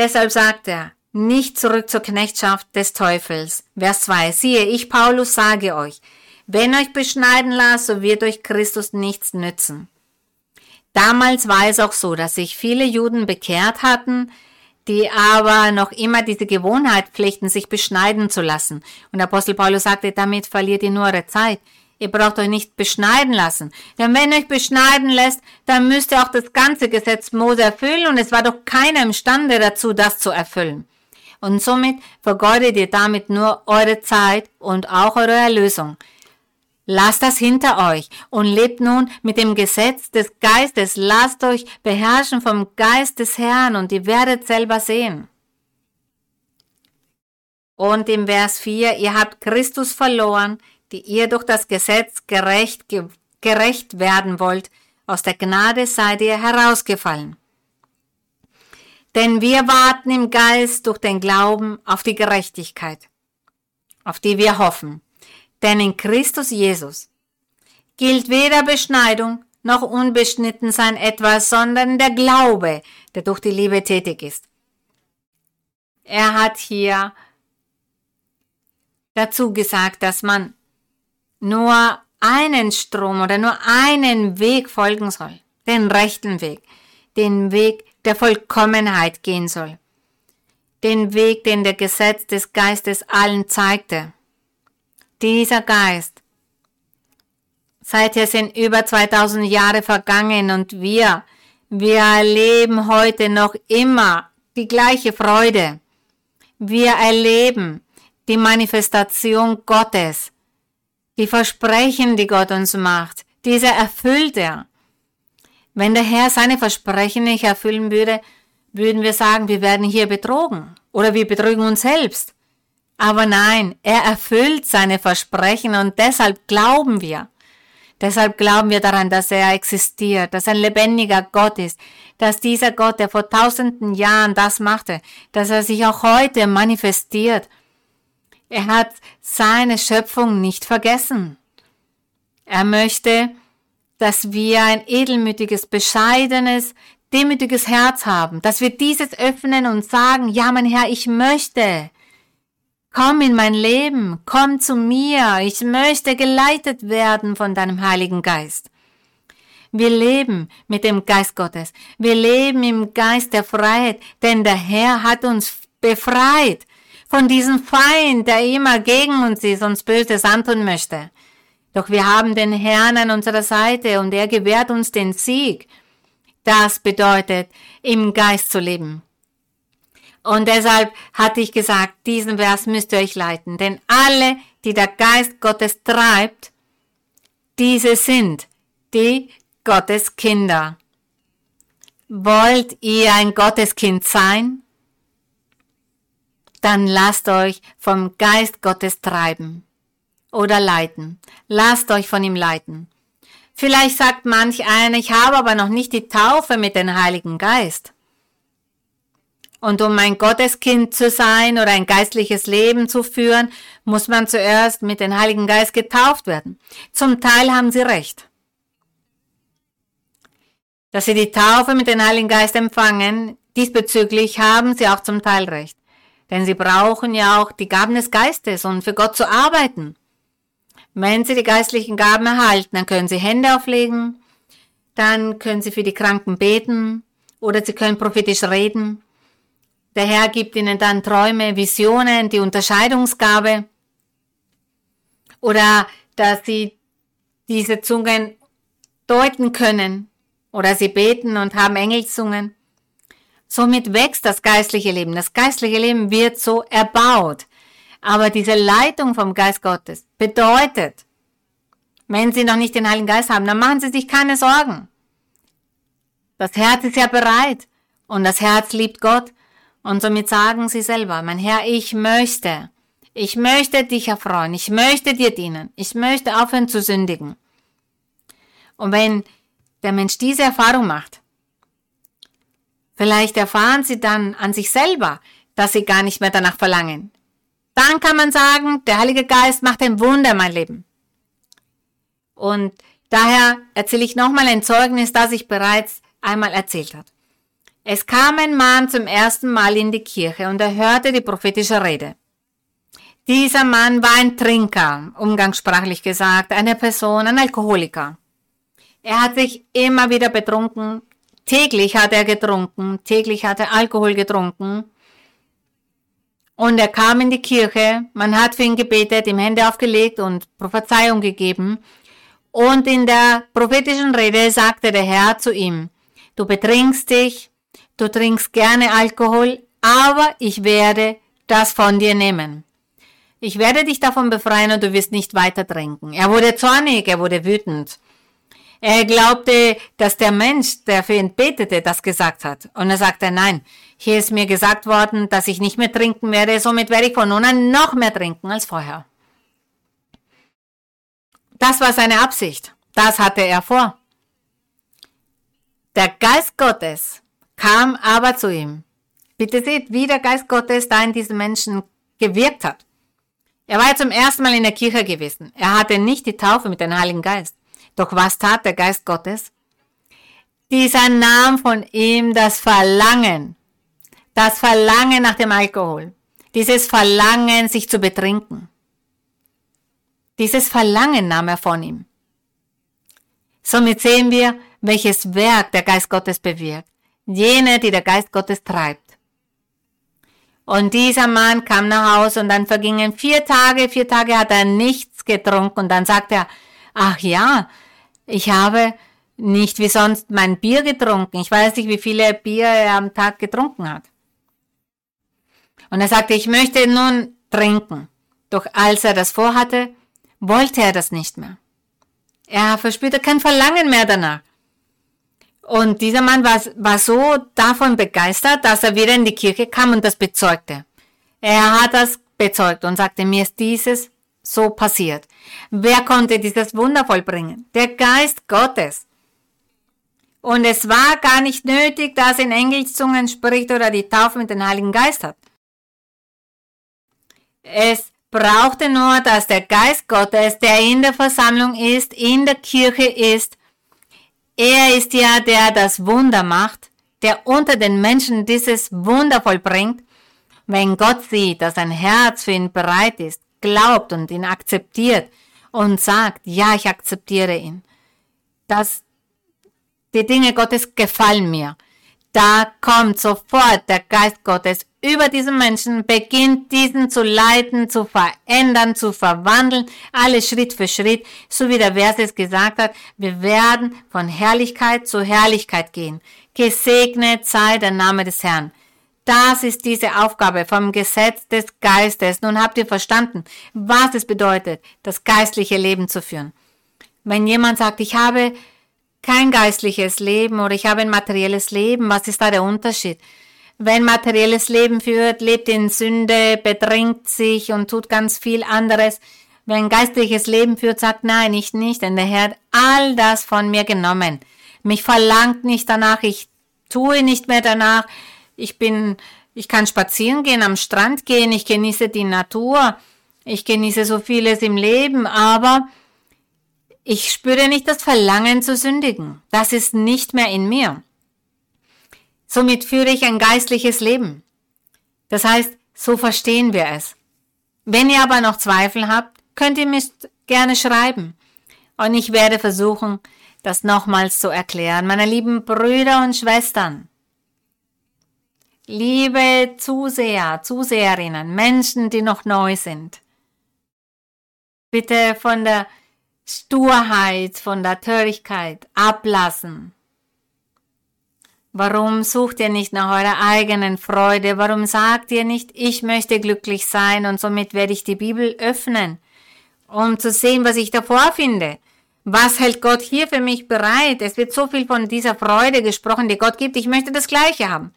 Deshalb sagt er, nicht zurück zur Knechtschaft des Teufels. Vers 2. Siehe, ich Paulus sage euch, wenn euch beschneiden lasst, so wird euch Christus nichts nützen. Damals war es auch so, dass sich viele Juden bekehrt hatten, die aber noch immer diese Gewohnheit pflichten, sich beschneiden zu lassen. Und Apostel Paulus sagte, damit verliert ihr nur eure Zeit. Ihr braucht euch nicht beschneiden lassen. Denn wenn euch beschneiden lässt, dann müsst ihr auch das ganze Gesetz Mose erfüllen und es war doch keiner imstande dazu, das zu erfüllen. Und somit vergeudet ihr damit nur eure Zeit und auch eure Erlösung. Lasst das hinter euch und lebt nun mit dem Gesetz des Geistes. Lasst euch beherrschen vom Geist des Herrn und ihr werdet selber sehen. Und im Vers 4, ihr habt Christus verloren, die ihr durch das Gesetz gerecht, gerecht werden wollt, aus der Gnade seid ihr herausgefallen. Denn wir warten im Geist durch den Glauben auf die Gerechtigkeit, auf die wir hoffen. Denn in Christus Jesus gilt weder Beschneidung noch unbeschnitten sein etwas, sondern der Glaube, der durch die Liebe tätig ist. Er hat hier dazu gesagt, dass man nur einen Strom oder nur einen Weg folgen soll, den rechten Weg, den Weg der Vollkommenheit gehen soll, den Weg, den der Gesetz des Geistes allen zeigte. Dieser Geist, seither sind über 2000 Jahre vergangen und wir, wir erleben heute noch immer die gleiche Freude. Wir erleben die Manifestation Gottes die Versprechen, die Gott uns macht, diese erfüllt er. Wenn der Herr seine Versprechen nicht erfüllen würde, würden wir sagen, wir werden hier betrogen oder wir betrügen uns selbst. Aber nein, er erfüllt seine Versprechen und deshalb glauben wir. Deshalb glauben wir daran, dass er existiert, dass er ein lebendiger Gott ist, dass dieser Gott, der vor tausenden Jahren das machte, dass er sich auch heute manifestiert er hat seine Schöpfung nicht vergessen. Er möchte, dass wir ein edelmütiges, bescheidenes, demütiges Herz haben, dass wir dieses öffnen und sagen, ja, mein Herr, ich möchte. Komm in mein Leben, komm zu mir, ich möchte geleitet werden von deinem Heiligen Geist. Wir leben mit dem Geist Gottes. Wir leben im Geist der Freiheit, denn der Herr hat uns befreit von diesem Feind, der immer gegen uns ist, uns Böses antun möchte. Doch wir haben den Herrn an unserer Seite und er gewährt uns den Sieg. Das bedeutet, im Geist zu leben. Und deshalb hatte ich gesagt, diesen Vers müsst ihr euch leiten. Denn alle, die der Geist Gottes treibt, diese sind die Gotteskinder. Wollt ihr ein Gotteskind sein? Dann lasst euch vom Geist Gottes treiben oder leiten. Lasst euch von ihm leiten. Vielleicht sagt manch einer, ich habe aber noch nicht die Taufe mit dem Heiligen Geist. Und um ein Gotteskind zu sein oder ein geistliches Leben zu führen, muss man zuerst mit dem Heiligen Geist getauft werden. Zum Teil haben sie recht. Dass sie die Taufe mit dem Heiligen Geist empfangen, diesbezüglich haben sie auch zum Teil recht. Denn sie brauchen ja auch die Gaben des Geistes, um für Gott zu arbeiten. Wenn sie die geistlichen Gaben erhalten, dann können sie Hände auflegen, dann können sie für die Kranken beten oder sie können prophetisch reden der Herr gibt ihnen dann Träume, Visionen, die Unterscheidungsgabe oder dass sie diese Zungen deuten können oder sie beten und haben Engelszungen. Somit wächst das geistliche Leben. Das geistliche Leben wird so erbaut. Aber diese Leitung vom Geist Gottes bedeutet, wenn Sie noch nicht den Heiligen Geist haben, dann machen Sie sich keine Sorgen. Das Herz ist ja bereit und das Herz liebt Gott und somit sagen sie selber, mein Herr, ich möchte, ich möchte dich erfreuen, ich möchte dir dienen, ich möchte aufhören zu sündigen. Und wenn der Mensch diese Erfahrung macht, vielleicht erfahren sie dann an sich selber, dass sie gar nicht mehr danach verlangen. Dann kann man sagen, der Heilige Geist macht ein Wunder in mein Leben. Und daher erzähle ich nochmal ein Zeugnis, das ich bereits einmal erzählt habe. Es kam ein Mann zum ersten Mal in die Kirche und er hörte die prophetische Rede. Dieser Mann war ein Trinker, umgangssprachlich gesagt, eine Person, ein Alkoholiker. Er hat sich immer wieder betrunken, täglich hat er getrunken, täglich hat er Alkohol getrunken. Und er kam in die Kirche, man hat für ihn gebetet, ihm Hände aufgelegt und Prophezeiung gegeben. Und in der prophetischen Rede sagte der Herr zu ihm, du betrinkst dich, du trinkst gerne Alkohol, aber ich werde das von dir nehmen. Ich werde dich davon befreien und du wirst nicht weiter trinken. Er wurde zornig, er wurde wütend. Er glaubte, dass der Mensch, der für ihn betete, das gesagt hat. Und er sagte, nein, hier ist mir gesagt worden, dass ich nicht mehr trinken werde, somit werde ich von nun an noch mehr trinken als vorher. Das war seine Absicht. Das hatte er vor. Der Geist Gottes kam aber zu ihm. Bitte seht, wie der Geist Gottes da in diesem Menschen gewirkt hat. Er war ja zum ersten Mal in der Kirche gewesen. Er hatte nicht die Taufe mit dem Heiligen Geist. Doch was tat der Geist Gottes? Dieser nahm von ihm das Verlangen, das Verlangen nach dem Alkohol, dieses Verlangen, sich zu betrinken. Dieses Verlangen nahm er von ihm. Somit sehen wir, welches Werk der Geist Gottes bewirkt jene, die der Geist Gottes treibt. Und dieser Mann kam nach Hause und dann vergingen vier Tage, vier Tage hat er nichts getrunken und dann sagt er, ach ja, ich habe nicht wie sonst mein Bier getrunken. Ich weiß nicht, wie viele Bier er am Tag getrunken hat. Und er sagte, ich möchte nun trinken. Doch als er das vorhatte, wollte er das nicht mehr. Er verspürte kein Verlangen mehr danach. Und dieser Mann war, war so davon begeistert, dass er wieder in die Kirche kam und das bezeugte. Er hat das bezeugt und sagte, mir ist dieses so passiert. Wer konnte dieses Wunder vollbringen? Der Geist Gottes. Und es war gar nicht nötig, dass er in Engelszungen spricht oder die Taufe mit dem Heiligen Geist hat. Es brauchte nur, dass der Geist Gottes, der in der Versammlung ist, in der Kirche ist, er ist ja, der das Wunder macht, der unter den Menschen dieses Wunder vollbringt. Wenn Gott sieht, dass ein Herz für ihn bereit ist, glaubt und ihn akzeptiert und sagt, ja, ich akzeptiere ihn, dass die Dinge Gottes gefallen mir, da kommt sofort der Geist Gottes über diesen Menschen, beginnt diesen zu leiten, zu verändern, zu verwandeln, alles Schritt für Schritt, so wie der Vers es gesagt hat, wir werden von Herrlichkeit zu Herrlichkeit gehen. Gesegnet sei der Name des Herrn. Das ist diese Aufgabe vom Gesetz des Geistes. Nun habt ihr verstanden, was es bedeutet, das geistliche Leben zu führen. Wenn jemand sagt, ich habe kein geistliches Leben oder ich habe ein materielles Leben. Was ist da der Unterschied? Wenn materielles Leben führt, lebt in Sünde, bedrängt sich und tut ganz viel anderes. Wenn geistliches Leben führt, sagt, nein, ich nicht, denn der Herr hat all das von mir genommen. Mich verlangt nicht danach, ich tue nicht mehr danach. Ich bin, ich kann spazieren gehen, am Strand gehen, ich genieße die Natur, ich genieße so vieles im Leben, aber ich spüre nicht das Verlangen zu sündigen. Das ist nicht mehr in mir. Somit führe ich ein geistliches Leben. Das heißt, so verstehen wir es. Wenn ihr aber noch Zweifel habt, könnt ihr mich gerne schreiben. Und ich werde versuchen, das nochmals zu erklären. Meine lieben Brüder und Schwestern, liebe Zuseher, Zuseherinnen, Menschen, die noch neu sind, bitte von der Sturheit, von der Törigkeit ablassen. Warum sucht ihr nicht nach eurer eigenen Freude? Warum sagt ihr nicht, ich möchte glücklich sein und somit werde ich die Bibel öffnen, um zu sehen, was ich davor finde? Was hält Gott hier für mich bereit? Es wird so viel von dieser Freude gesprochen, die Gott gibt. Ich möchte das Gleiche haben.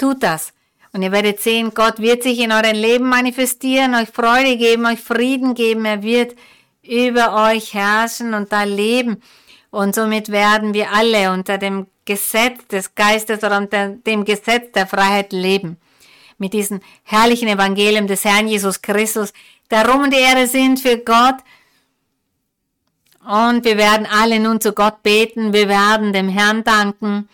Tut das. Und ihr werdet sehen, Gott wird sich in eurem Leben manifestieren, euch Freude geben, euch Frieden geben. Er wird über euch herrschen und da leben. Und somit werden wir alle unter dem Gesetz des Geistes oder unter dem Gesetz der Freiheit leben. Mit diesem herrlichen Evangelium des Herrn Jesus Christus, darum und die Ehre sind für Gott. Und wir werden alle nun zu Gott beten, wir werden dem Herrn danken.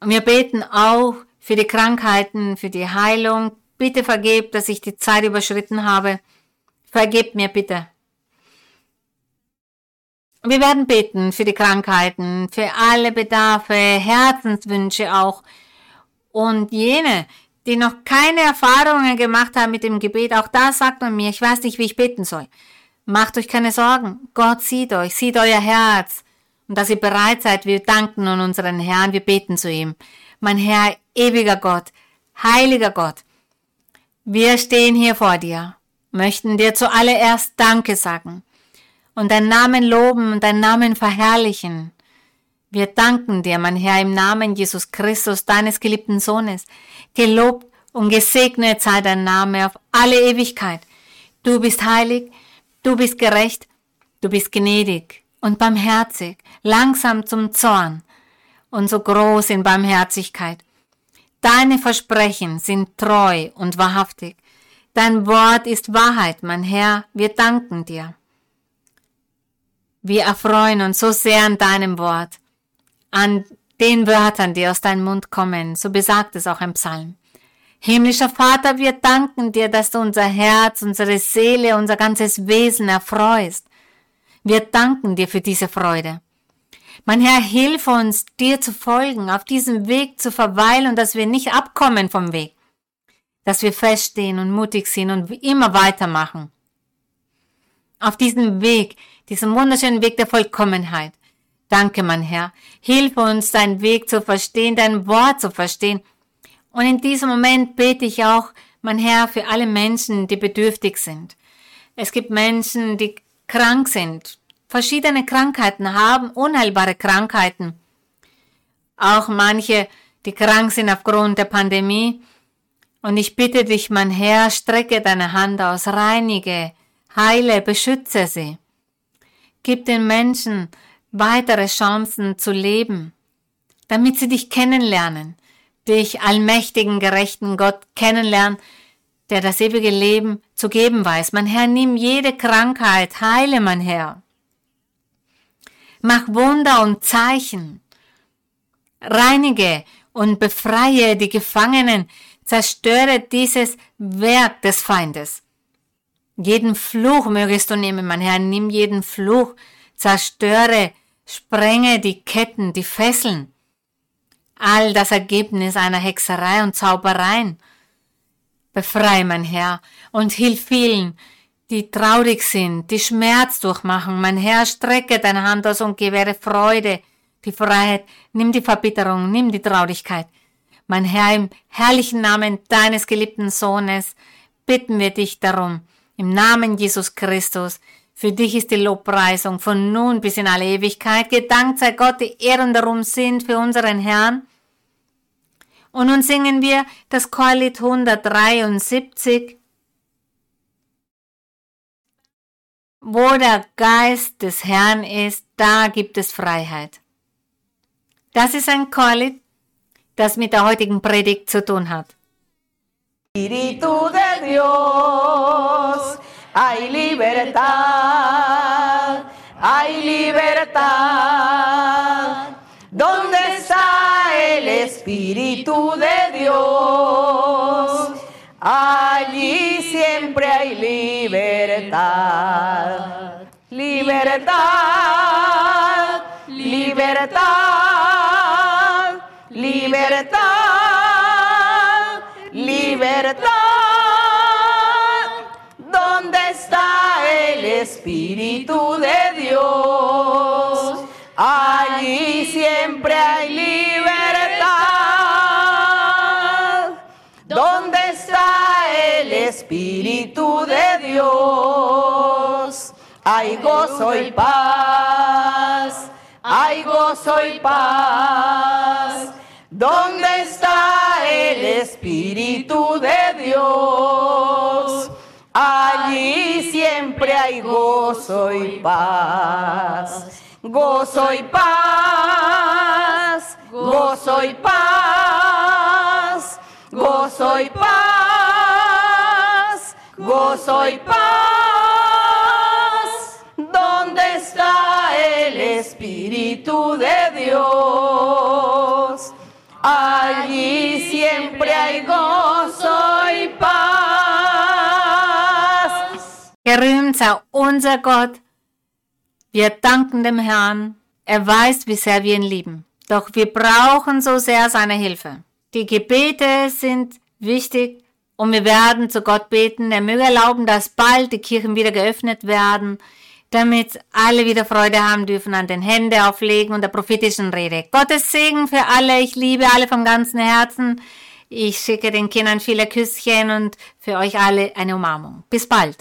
Und wir beten auch für die Krankheiten, für die Heilung. Bitte vergebt, dass ich die Zeit überschritten habe. Vergib mir bitte. Wir werden beten für die Krankheiten, für alle Bedarfe, Herzenswünsche auch. Und jene, die noch keine Erfahrungen gemacht haben mit dem Gebet, auch da sagt man mir, ich weiß nicht, wie ich beten soll. Macht euch keine Sorgen. Gott sieht euch, sieht euer Herz. Und dass ihr bereit seid, wir danken an unseren Herrn, wir beten zu ihm. Mein Herr, ewiger Gott, heiliger Gott, wir stehen hier vor dir möchten dir zuallererst Danke sagen und deinen Namen loben und deinen Namen verherrlichen. Wir danken dir, mein Herr, im Namen Jesus Christus, deines geliebten Sohnes. Gelobt und gesegnet sei dein Name auf alle Ewigkeit. Du bist heilig, du bist gerecht, du bist gnädig und barmherzig, langsam zum Zorn und so groß in Barmherzigkeit. Deine Versprechen sind treu und wahrhaftig. Dein Wort ist Wahrheit, mein Herr, wir danken dir. Wir erfreuen uns so sehr an deinem Wort, an den Wörtern, die aus deinem Mund kommen, so besagt es auch im Psalm. Himmlischer Vater, wir danken dir, dass du unser Herz, unsere Seele, unser ganzes Wesen erfreust. Wir danken dir für diese Freude. Mein Herr, hilf uns, dir zu folgen, auf diesem Weg zu verweilen dass wir nicht abkommen vom Weg dass wir feststehen und mutig sind und immer weitermachen. Auf diesem Weg, diesem wunderschönen Weg der Vollkommenheit. Danke, mein Herr. Hilf uns, deinen Weg zu verstehen, dein Wort zu verstehen. Und in diesem Moment bete ich auch, mein Herr, für alle Menschen, die bedürftig sind. Es gibt Menschen, die krank sind, verschiedene Krankheiten haben, unheilbare Krankheiten. Auch manche, die krank sind aufgrund der Pandemie und ich bitte dich, mein Herr, strecke deine Hand aus, reinige, heile, beschütze sie. Gib den Menschen weitere Chancen zu leben, damit sie dich kennenlernen, dich allmächtigen, gerechten Gott kennenlernen, der das ewige Leben zu geben weiß. Mein Herr, nimm jede Krankheit, heile, mein Herr. Mach Wunder und Zeichen. Reinige und befreie die Gefangenen, Zerstöre dieses Werk des Feindes. Jeden Fluch mögest du nehmen, mein Herr, nimm jeden Fluch, zerstöre, sprenge die Ketten, die Fesseln. all das Ergebnis einer Hexerei und Zaubereien. Befrei, mein Herr, und hilf vielen, die traurig sind, die Schmerz durchmachen. Mein Herr, strecke deine Hand aus und gewähre Freude, die Freiheit, nimm die Verbitterung, nimm die Traurigkeit. Mein Herr, im herrlichen Namen deines geliebten Sohnes bitten wir dich darum, im Namen Jesus Christus, für dich ist die Lobpreisung von nun bis in alle Ewigkeit. Gedankt sei Gott, die Ehren darum sind für unseren Herrn. Und nun singen wir das Chorlied 173. Wo der Geist des Herrn ist, da gibt es Freiheit. Das ist ein Chorlied, das mit der heutigen Predigt zu tun hat. Espíritu de Dios, hay libertad, hay libertad. ¿Dónde está el Espíritu de Dios? Allí siempre hay libertad. Libertad, libertad, libertad, libertad. ¿Dónde está el Espíritu de Dios? Allí siempre hay libertad. Espíritu de Dios? Hay gozo y paz, hay gozo y paz. ¿Dónde está el Espíritu de Dios? Allí siempre hay gozo y paz. Gozo y paz, gozo y paz, gozo y paz, gozo y paz. ¿Dónde está el Espíritu de Dios? Allí siempre hay gozo y paz. Gerühmt sei unser Gott. Wir danken dem Herrn. Er weiß, wie sehr wir ihn lieben. Doch wir brauchen so sehr seine Hilfe. Die Gebete sind wichtig und wir werden zu Gott beten. Er möge erlauben, dass bald die Kirchen wieder geöffnet werden, damit alle wieder Freude haben dürfen an den Hände auflegen und der prophetischen Rede. Gottes Segen für alle. Ich liebe alle vom ganzen Herzen. Ich schicke den Kindern viele Küsschen und für euch alle eine Umarmung. Bis bald.